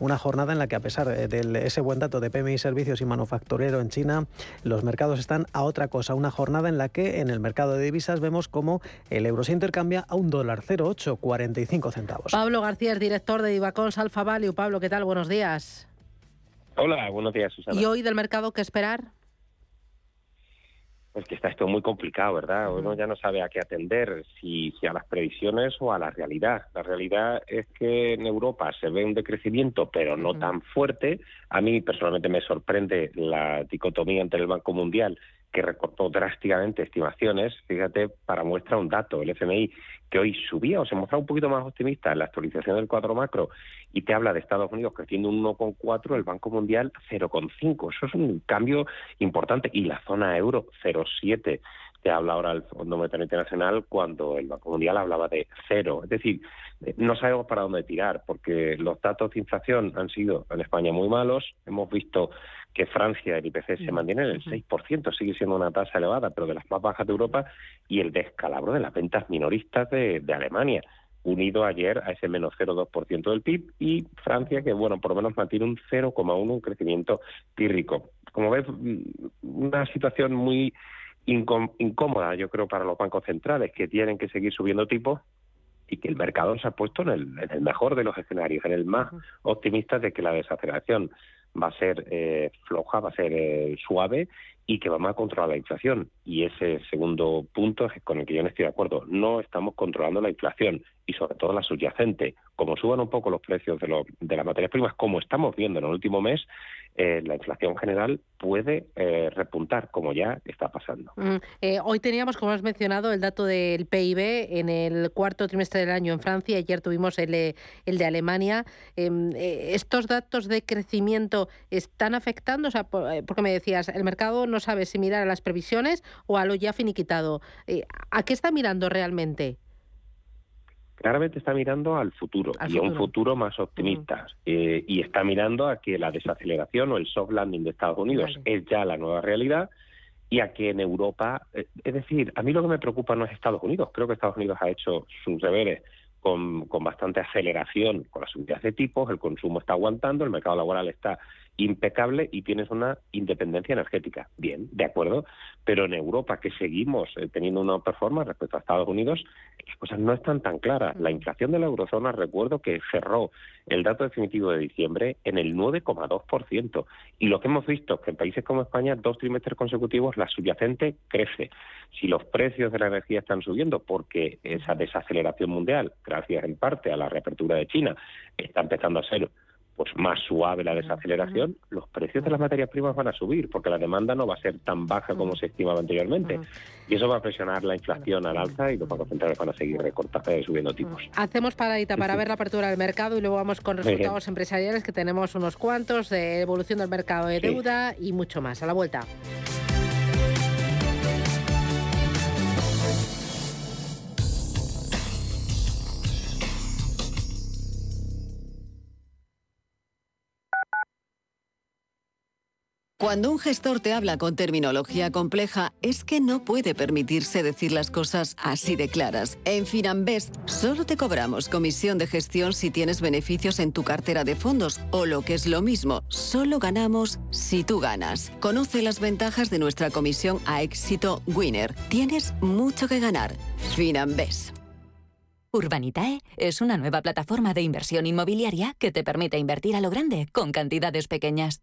Una jornada en la que a pesar de ese buen dato de PMI servicios y manufacturero en China, los mercados están a otra cosa. Una jornada en la que en el mercado de divisas vemos como el euro se intercambia a un dólar 0,845 centavos. Pablo García es director de Ibacons Alfa Value. Pablo, ¿qué tal? Buenos días. Hola, buenos días, Susana. ¿Y hoy del mercado qué esperar? Pues que está esto muy complicado, ¿verdad? Uno ya no sabe a qué atender, si, si a las previsiones o a la realidad. La realidad es que en Europa se ve un decrecimiento, pero no tan fuerte. A mí personalmente me sorprende la dicotomía entre el Banco Mundial que recortó drásticamente estimaciones. Fíjate, para muestra un dato, el FMI, que hoy subía o se mostraba un poquito más optimista en la actualización del cuadro macro y te habla de Estados Unidos creciendo un 1,4, el Banco Mundial 0,5. Eso es un cambio importante. Y la zona euro 0,7. Te habla ahora el Fondo Monetario Internacional cuando el Banco Mundial hablaba de cero. Es decir, no sabemos para dónde tirar porque los datos de inflación han sido en España muy malos. Hemos visto que Francia, el IPC se mantiene en el 6%, sigue siendo una tasa elevada, pero de las más bajas de Europa, y el descalabro de las ventas minoristas de, Alemania, unido ayer a ese menos 0,2% del PIB, y Francia, que bueno, por lo menos mantiene un 0,1, un crecimiento pírrico. Como ves, mm, una situación muy incómoda, yo creo, para los bancos centrales, que tienen que seguir subiendo tipos y que el mercado se ha puesto en el, en el mejor de los escenarios, en el más optimista de que la desaceleración va a ser eh, floja, va a ser eh, suave y que vamos a controlar la inflación. Y ese segundo punto es con el que yo no estoy de acuerdo. No estamos controlando la inflación y sobre todo la subyacente. Como suban un poco los precios de, de las materias primas, como estamos viendo en el último mes, eh, la inflación general puede eh, repuntar, como ya está pasando. Mm, eh, hoy teníamos, como has mencionado, el dato del PIB en el cuarto trimestre del año en Francia. Ayer tuvimos el, el de Alemania. Em, ¿Estos datos de crecimiento están afectando? O sea, porque me decías, el mercado no sabe si mirar a las previsiones o a lo ya finiquitado. ¿A qué está mirando realmente? Claramente está mirando al futuro y a un futuro más optimista. Eh, y está mirando a que la desaceleración o el soft landing de Estados Unidos es ya la nueva realidad y a que en Europa, eh, es decir, a mí lo que me preocupa no es Estados Unidos. Creo que Estados Unidos ha hecho sus deberes con, con bastante aceleración con las subidas de tipos, el consumo está aguantando, el mercado laboral está impecable y tienes una independencia energética. Bien, de acuerdo, pero en Europa, que seguimos eh, teniendo una performance respecto a Estados Unidos, las cosas no están tan claras. La inflación de la eurozona, recuerdo que cerró el dato definitivo de diciembre en el 9,2%. Y lo que hemos visto es que en países como España, dos trimestres consecutivos, la subyacente crece. Si los precios de la energía están subiendo porque esa desaceleración mundial, gracias en parte a la reapertura de China, está empezando a ser pues más suave la desaceleración, los precios de las materias primas van a subir porque la demanda no va a ser tan baja como se estimaba anteriormente. Y eso va a presionar la inflación al alza y los bancos centrales van a seguir recortando, y subiendo tipos. Hacemos paradita para ver la apertura del mercado y luego vamos con resultados empresariales que tenemos unos cuantos de evolución del mercado de deuda y mucho más. A la vuelta. Cuando un gestor te habla con terminología compleja, es que no puede permitirse decir las cosas así de claras. En Finanbest solo te cobramos comisión de gestión si tienes beneficios en tu cartera de fondos o lo que es lo mismo, solo ganamos si tú ganas. Conoce las ventajas de nuestra comisión a éxito Winner. Tienes mucho que ganar. Finanbest. Urbanitae es una nueva plataforma de inversión inmobiliaria que te permite invertir a lo grande con cantidades pequeñas.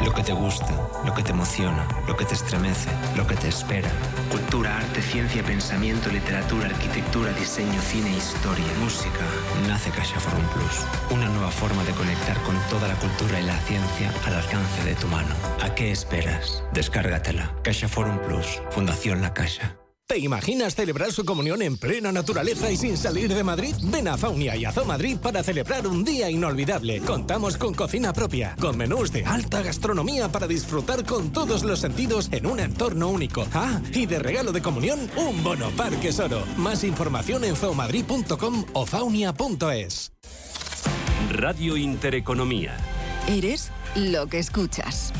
Lo que te gusta, lo que te emociona, lo que te estremece, lo que te espera. Cultura, arte, ciencia, pensamiento, literatura, arquitectura, diseño, cine, historia, música. Nace Caixa Forum Plus. Una nueva forma de conectar con toda la cultura y la ciencia al alcance de tu mano. ¿A qué esperas? Descárgatela. Caixa Forum Plus. Fundación La Caixa. ¿Te imaginas celebrar su comunión en plena naturaleza y sin salir de Madrid? Ven a Faunia y a Zoo Madrid para celebrar un día inolvidable. Contamos con cocina propia, con menús de alta gastronomía para disfrutar con todos los sentidos en un entorno único. Ah, y de regalo de comunión, un bono Parque Soro. Más información en zoomadrid.com o faunia.es. Radio Intereconomía. Eres lo que escuchas.